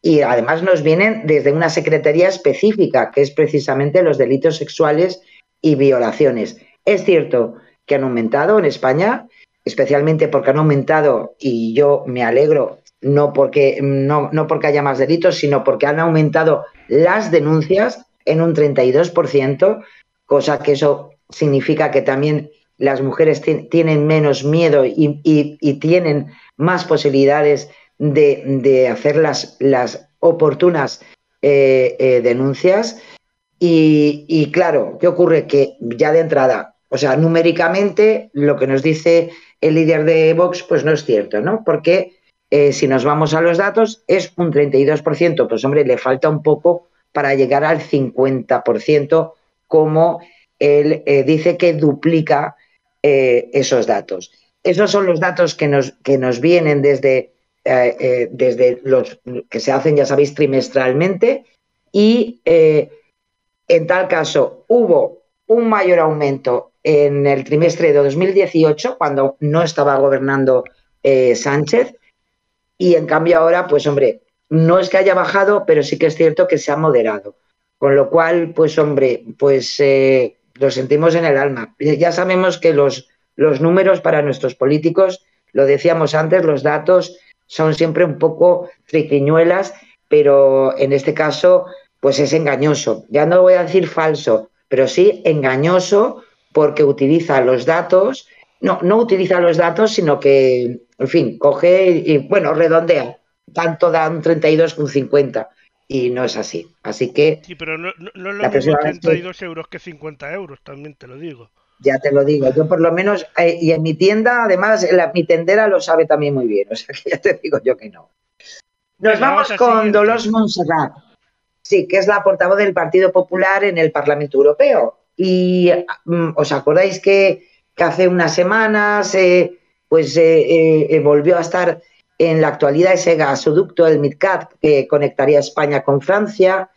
y además nos vienen desde una secretaría específica, que es precisamente los delitos sexuales y violaciones. Es cierto que han aumentado en España, especialmente porque han aumentado, y yo me alegro, no porque, no, no porque haya más delitos, sino porque han aumentado las denuncias en un 32%, cosa que eso significa que también las mujeres tienen menos miedo y, tienen más posibilidades de, hacer las, las oportunas eh, eh, denuncias. Y, y, claro, ¿qué ocurre? Que ya de entrada, o sea, numéricamente, lo que nos dice el líder de Vox, pues no es cierto, ¿no? Porque eh, si nos vamos a los datos, es un 32%, pues hombre, le falta un poco para llegar al 50%, como él eh, dice que duplica eh, esos datos. Esos son los datos que nos, que nos vienen desde, desde los que se hacen, ya sabéis, trimestralmente, y en tal caso hubo un mayor aumento en el trimestre de 2018, cuando no estaba gobernando eh, Sánchez, y en cambio ahora, pues hombre, no es que haya bajado, pero sí que es cierto que se ha moderado. Con lo cual, pues hombre, pues eh, lo sentimos en el alma. Ya sabemos que los, los números para nuestros políticos, lo decíamos antes, los datos son siempre un poco triquiñuelas, pero en este caso, pues es engañoso. Ya no voy a decir falso, pero sí engañoso porque utiliza los datos, no, no utiliza los datos, sino que, en fin, coge y, bueno, redondea. Tanto da un 32 con 50 y no es así. Así que...
Sí, pero no, no, no es lo mismo 32 euros que 50 euros, también te lo digo.
Ya te lo digo, yo por lo menos, eh, y en mi tienda, además, la, mi tendera lo sabe también muy bien, o sea que ya te digo yo que no. Nos vamos con Dolores Montserrat, sí, que es la portavoz del Partido Popular en el Parlamento Europeo. Y mm, os acordáis que, hace unas semanas eh, pues eh, eh, volvió a estar en la actualidad ese gasoducto, el MidCat, que conectaría España con Francia,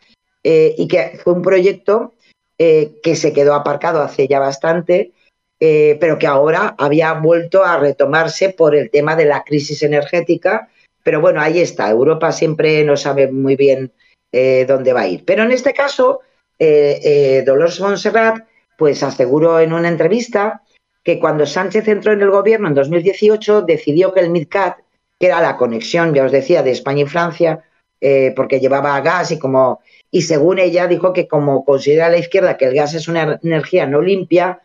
y que fue un proyecto que se quedó aparcado hace ya bastante, pero que ahora había vuelto a retomarse por el tema de la crisis energética. Pero bueno, ahí está. Europa siempre no sabe muy bien dónde va a ir. Pero en este caso, eh, eh, Dolores Montserrat pues aseguró en una entrevista que cuando Sánchez entró en el gobierno en 2018 decidió que el MidCat, que era la conexión, ya os decía, de España y Francia, eh, porque llevaba gas y como y según ella dijo que como considera la izquierda que el gas es una energía no limpia,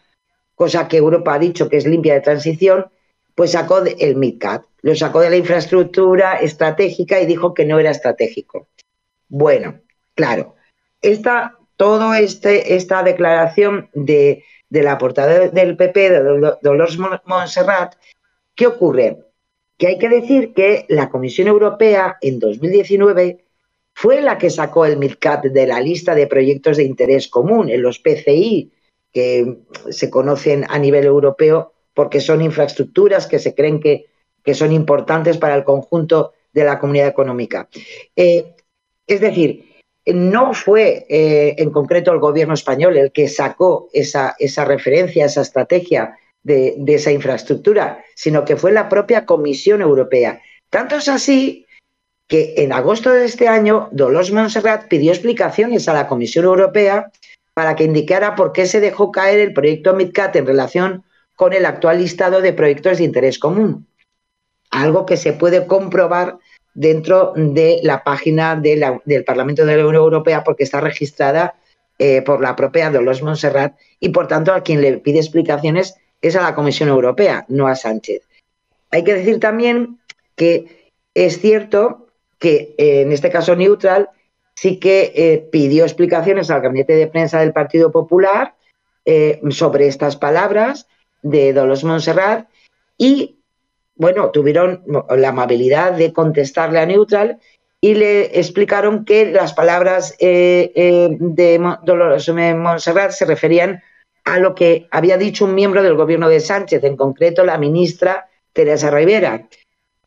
cosa que Europa ha dicho que es limpia de transición, pues sacó el MidCat, lo sacó de la infraestructura estratégica y dijo que no era estratégico. Bueno, claro, esta toda este, esta declaración de, la portada del PP, de Dolores Montserrat, ¿qué ocurre? Que hay que decir que la Comisión Europea en 2019 fue la que sacó el MidCat de la lista de proyectos de interés común en los PCI, que se conocen a nivel europeo porque son infraestructuras que se creen que, que son importantes para el conjunto de la comunidad económica. Eh, es decir, no fue eh, en concreto el gobierno español el que sacó esa, referencia, esa estrategia de, esa infraestructura, sino que fue la propia Comisión Europea. Tanto es así que en agosto de este año Dolores Montserrat pidió explicaciones a la Comisión Europea para que indicara por qué se dejó caer el proyecto MidCat en relación con el actual listado de proyectos de interés común. Algo que se puede comprobar dentro de la página del Parlamento de la Unión Europea porque está registrada eh, por la propia Dolores Montserrat y por tanto a quien le pide explicaciones es a la Comisión Europea, no a Sánchez. Hay que decir también que es cierto que eh, en este caso Neutral sí que eh, pidió explicaciones al gabinete de prensa del Partido Popular sobre estas palabras de Dolores Montserrat y bueno, tuvieron la amabilidad de contestarle a Neutral y le explicaron que las palabras eh, eh, de Dolores Montserrat se referían a lo que había dicho un miembro del gobierno de Sánchez, en concreto la ministra Teresa Rivera,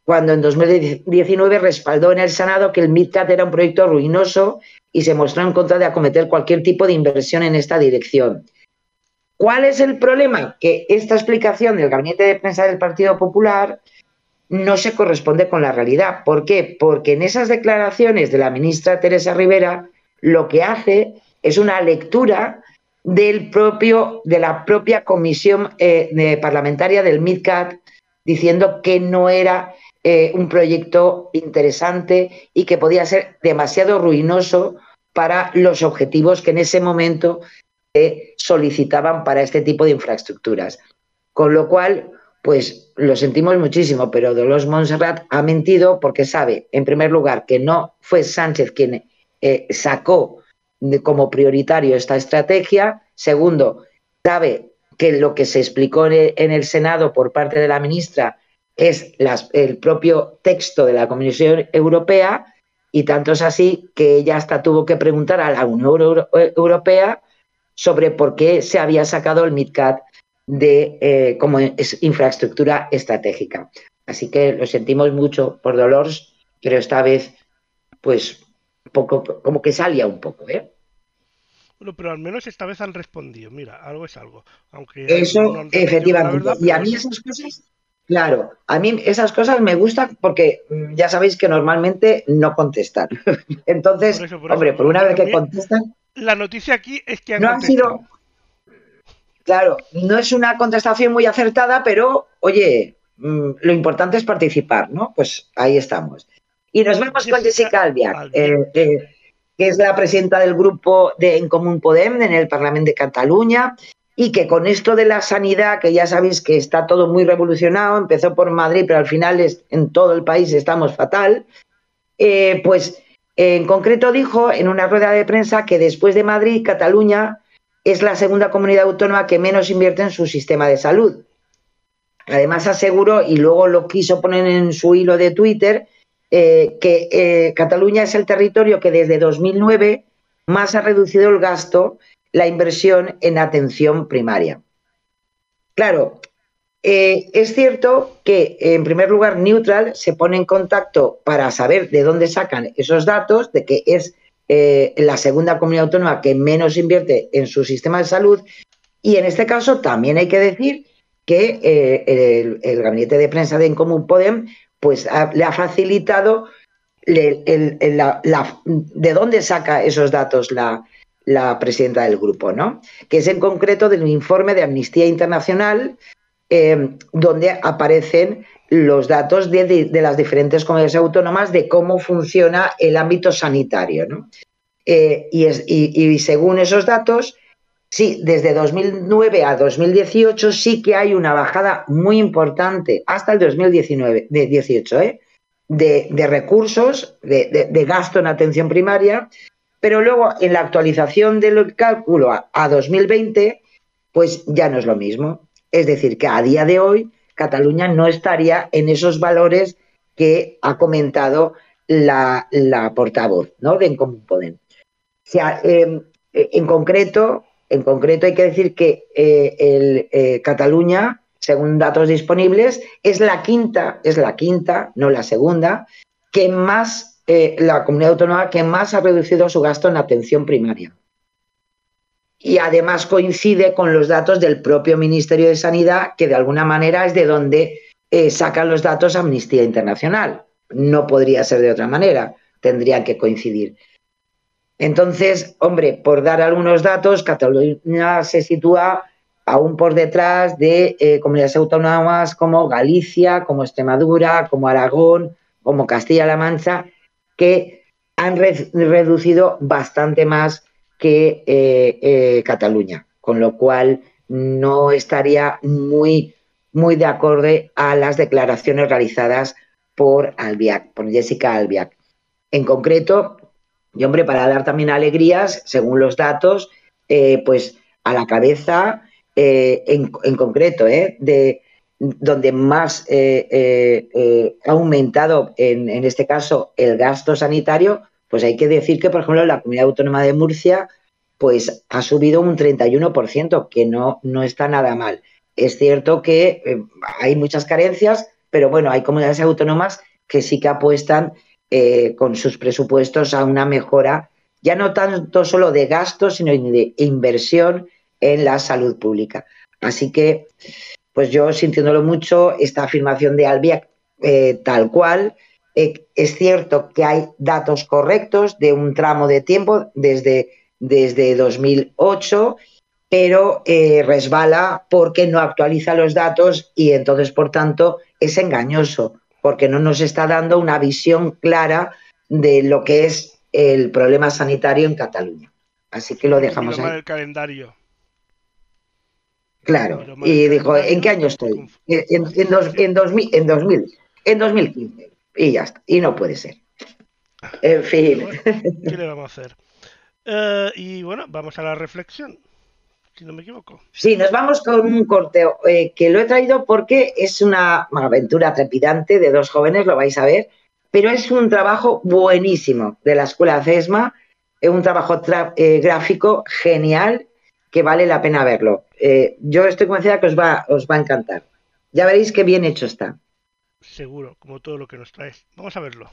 cuando en 2019 respaldó en el Senado que el MidCat era un proyecto ruinoso y se mostró en contra de acometer cualquier tipo de inversión en esta dirección. ¿Cuál es el problema? Que esta explicación del gabinete de prensa del Partido Popular no se corresponde con la realidad. ¿Por qué? Porque en esas declaraciones de la ministra Teresa Rivera lo que hace es una lectura de la propia comisión eh, parlamentaria del MidCat diciendo que no era eh, un proyecto interesante y que podía ser demasiado ruinoso para los objetivos que en ese momento solicitaban para este tipo de infraestructuras. Con lo cual, pues lo sentimos muchísimo, pero Dolores Montserrat ha mentido porque sabe, en primer lugar, que no fue Sánchez quien eh, sacó como prioritario esta estrategia. Segundo, sabe que lo que se explicó en el Senado por parte de la ministra es el propio texto de la Comisión Europea y tanto es así que ella hasta tuvo que preguntar a la Unión Europea sobre por qué se había sacado el MidCat de, eh, como infraestructura estratégica. Así que lo sentimos mucho por Dolores, pero esta vez, pues, poco, como que salía un poco, ¿eh?
Bueno, pero al menos esta vez han respondido. Mira, algo es algo. Aunque
Eso, efectivamente. y a mí esas cosas, claro, a mí esas cosas me gustan porque mm, ya sabéis que normalmente no contestan. Entonces, hombre, por una vez que contestan,
la noticia aquí es que
no han sido. Claro, no es una contestación muy acertada, pero oye, mm, lo importante es participar, ¿no? Pues ahí estamos. Y nos vemos con Jessica Albiac. Eh, eh, que es la presidenta del grupo de En Común Podem en el Parlamento de Cataluña, y que con esto de la sanidad, que ya sabéis que está todo muy revolucionado, empezó por Madrid, pero al final es, en todo el país estamos fatal, eh, pues en concreto dijo en una rueda de prensa que después de Madrid, Cataluña es la segunda comunidad autónoma que menos invierte en su sistema de salud. Además aseguró, y luego lo quiso poner en su hilo de Twitter, eh, que eh, Cataluña es el territorio que desde 2009 más ha reducido el gasto la inversión en atención primaria. Claro, eh, es cierto que, en primer lugar, Neutral se pone en contacto para saber de dónde sacan esos datos, de que es eh, la segunda comunidad autónoma que menos invierte en su sistema de salud. Y en este caso también hay que decir que eh, el, gabinete de prensa de Encomún Podem pues, le ha facilitado de dónde saca esos datos la, la presidenta del grupo, ¿no? Que es en concreto del informe de Amnistía Internacional, eh, donde aparecen los datos de, las diferentes comunidades autónomas de cómo funciona el ámbito sanitario, ¿no? Eh, y, según esos datos, sí, desde 2009 a 2018 sí que hay una bajada muy importante, hasta el 2019, de 18, ¿eh? de, de, recursos, de, gasto en atención primaria, pero luego en la actualización del cálculo a, 2020, pues ya no es lo mismo. Es decir, que a día de hoy Cataluña no estaría en esos valores que ha comentado la, portavoz ¿no? de En Común Podem. O sea, em, en, concreto, en concreto hay que decir que eh, el, eh, Cataluña, según datos disponibles, es la quinta, es la quinta, no la segunda, que más eh, la comunidad autónoma que más ha reducido su gasto en atención primaria. Y además coincide con los datos del propio Ministerio de Sanidad, que de alguna manera es de donde eh, sacan los datos Amnistía Internacional. No podría ser de otra manera, tendrían que coincidir. Entonces, hombre, por dar algunos datos, Cataluña se sitúa aún por detrás de eh, comunidades autónomas como Galicia, como Extremadura, como Aragón, como Castilla-La Mancha, que han reducido bastante más que eh, eh, Cataluña, con lo cual no estaría muy, muy de acorde a las declaraciones realizadas por Albiac, por Jessica Albiac. En concreto, y hombre, para dar también alegrías, según los datos, eh, pues a la cabeza, en, en, concreto, de donde más ha aumentado, en, este caso, el gasto sanitario, pues hay que decir que, por ejemplo, la Comunidad Autónoma de Murcia pues ha subido un 31%, que no, no está nada mal. Es cierto que hay muchas carencias, pero bueno, hay comunidades autónomas que sí que apuestan con sus presupuestos a una mejora, ya no tanto solo de gasto, sino de inversión en la salud pública. Así que pues yo sintiéndolo mucho, esta afirmación de Albiac eh, tal cual, eh, es cierto que hay datos correctos de un tramo de tiempo desde, desde 2008, pero eh, resbala porque no actualiza los datos y entonces, por tanto, es engañoso, porque no nos está dando una visión clara de lo que es el problema sanitario en Cataluña. Así que lo dejamos ahí.
el calendario.
Claro, y dijo, ¿en qué año estoy? En, en, dos, en, 2000, en, 2000, en 2015. Y ya está, y no puede ser. En fin.
¿Qué le vamos a hacer? Eh, y bueno, vamos a la reflexión, si no me equivoco.
Sí, nos vamos con un corteo eh, que lo he traído porque es una aventura trepidante de dos jóvenes, lo vais a ver, pero es un trabajo buenísimo de la escuela CESMA, es un trabajo eh, gráfico genial que vale la pena verlo. Eh, yo estoy convencida que os va, os va a encantar. Ya veréis qué bien hecho está.
Seguro, como todo lo que nos traes. Vamos a verlo.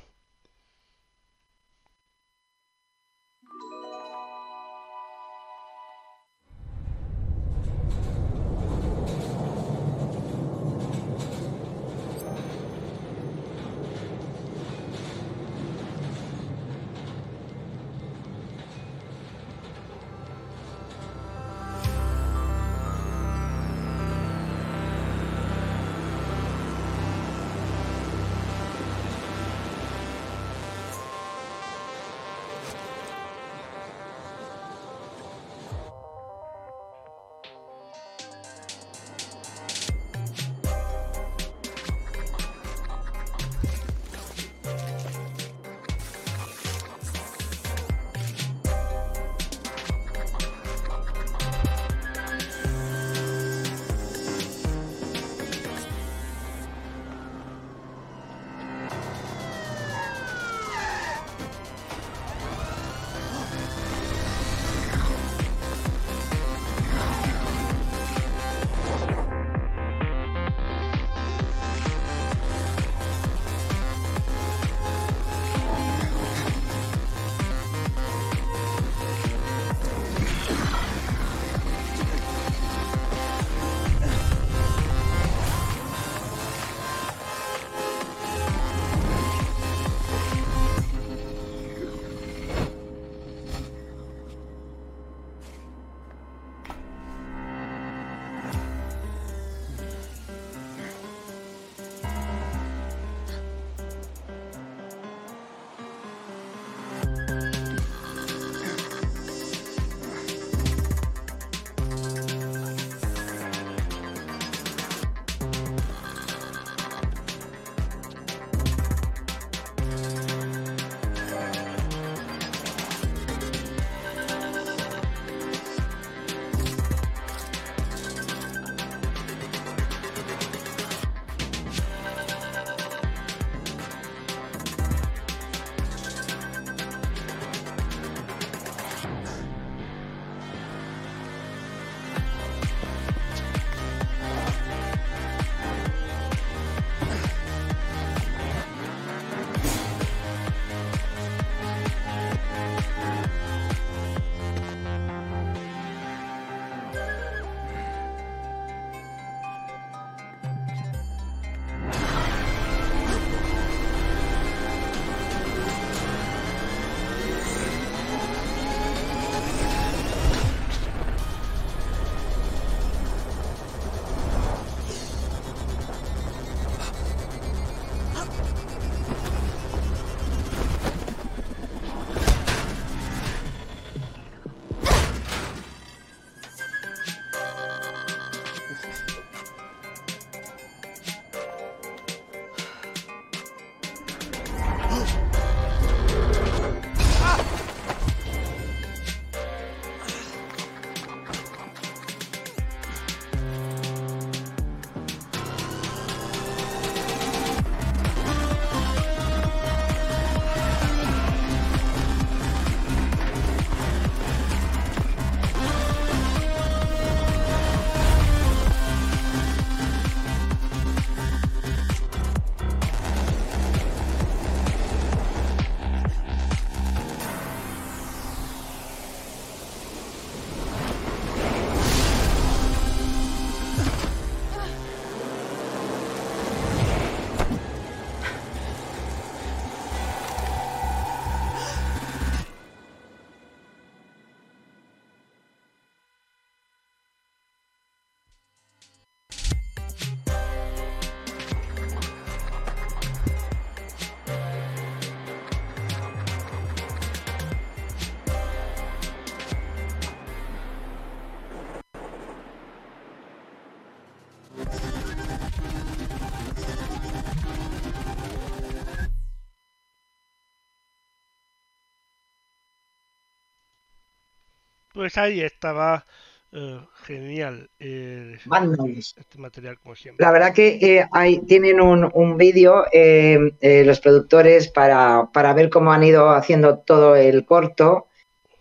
Pues ahí estaba eh, genial eh, este material, como siempre.
La verdad que eh, hay, tienen un, un vídeo eh, eh, los productores para, para ver cómo han ido haciendo todo el corto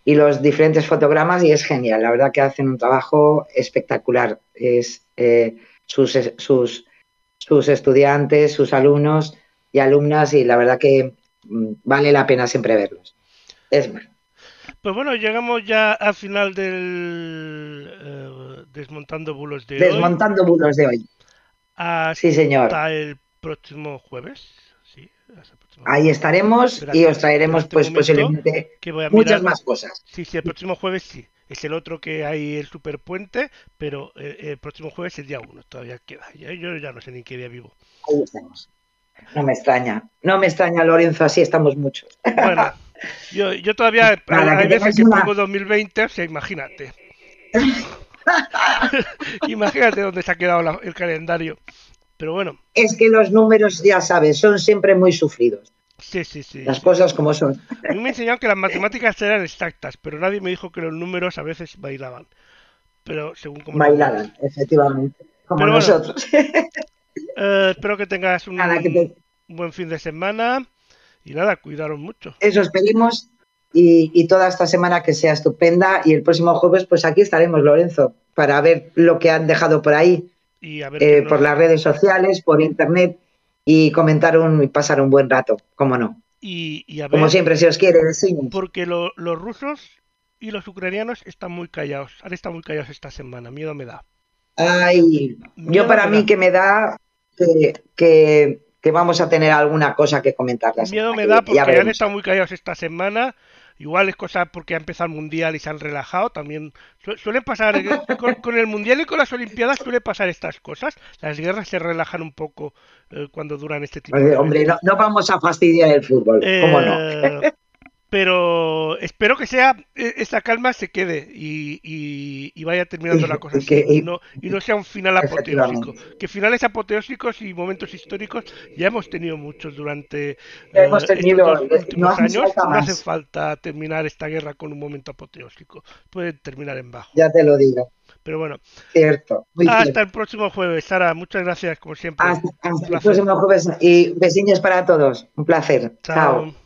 y los diferentes fotogramas y es genial. La verdad que hacen un trabajo espectacular. Es sus, sus, sus estudiantes, sus alumnos y alumnas y la verdad que mm, vale la pena siempre verlos. Es más.
Pues bueno, llegamos ya al final del eh, Desmontando Bulos de hoy.
Desmontando bulos de hoy.
Hasta
Sí, señor.
el próximo jueves. Sí, hasta el próximo
Ahí
jueves.
estaremos y os traeremos pues
momento,
posiblemente muchas
mirar.
más cosas.
Sí, sí, el próximo jueves sí. Es el otro que hay el superpuente, pero eh, el próximo jueves es el día 1, todavía queda. Ya- Yo ya no sé ni qué día vivo.
Ahí estamos. No me extraña. No me extraña, Lorenzo, así estamos muchos.
Bueno, yo, yo todavía
Nada,
hay
que
veces
tengáis
que
una-
pongo 2020, o sea, imagínate. imagínate dónde se ha quedado la- el calendario. Pero bueno,
Es que los números, ya sabes, son siempre muy sufridos.
sí, sí, sí.
Las cosas como son.
A mí me enseñaron que las matemáticas eran exactas, pero nadie me dijo que los números a veces bailaban. Pero según como
Bailaban, efectivamente. Como
Pero bueno,
nosotros.
Eh, espero que tengas un
Nada, que te-
buen fin de semana y nada, cuidaros mucho.
Eso esperemos. Y, y toda esta semana que sea estupenda. Y el próximo jueves, pues aquí estaremos, Lorenzo, para ver lo que han dejado por ahí,
Y a ver
eh, por las redes sociales, por internet, y comentar un, y pasar un buen rato, cómo no.
y, y a
Como siempre, si os quiere, vecinos.
porque lo- los rusos y los ucranianos están muy callados. Han estado muy callados esta semana. Miedo me da.
Ay, yo para mí
da.
que me da que, que, que vamos a tener alguna cosa que comentar.
Miedo me da porque
ya
han estado muy callados esta semana. Igual es cosa porque ha empezado el mundial y se han relajado. También su- suelen pasar eh, con, con el mundial y con las olimpiadas suele pasar estas cosas. Las guerras se relajan un poco eh, cuando duran este tipo de
Hombre, no, no vamos a fastidiar el fútbol, ¿cómo no?
Eh, pero espero que sea eh, esa calma se quede y, y- y vaya terminando la cosa
Y que-
así, no, y no sea un final apoteósico. Que finales apoteósicos y momentos históricos ya hemos tenido muchos durante
Ya hemos
eh,
tenido,
estos dos últimos
no
años. No hace falta terminar esta guerra con un momento apoteósico. Puede terminar en bajo.
Ya te lo digo,
Pero bueno,
cierto. Muy
hasta
cierto.
el próximo jueves. Sara, muchas gracias como siempre.
Hasta, el próximo jueves y besiños para todos. Un placer.
Chao.
Chao.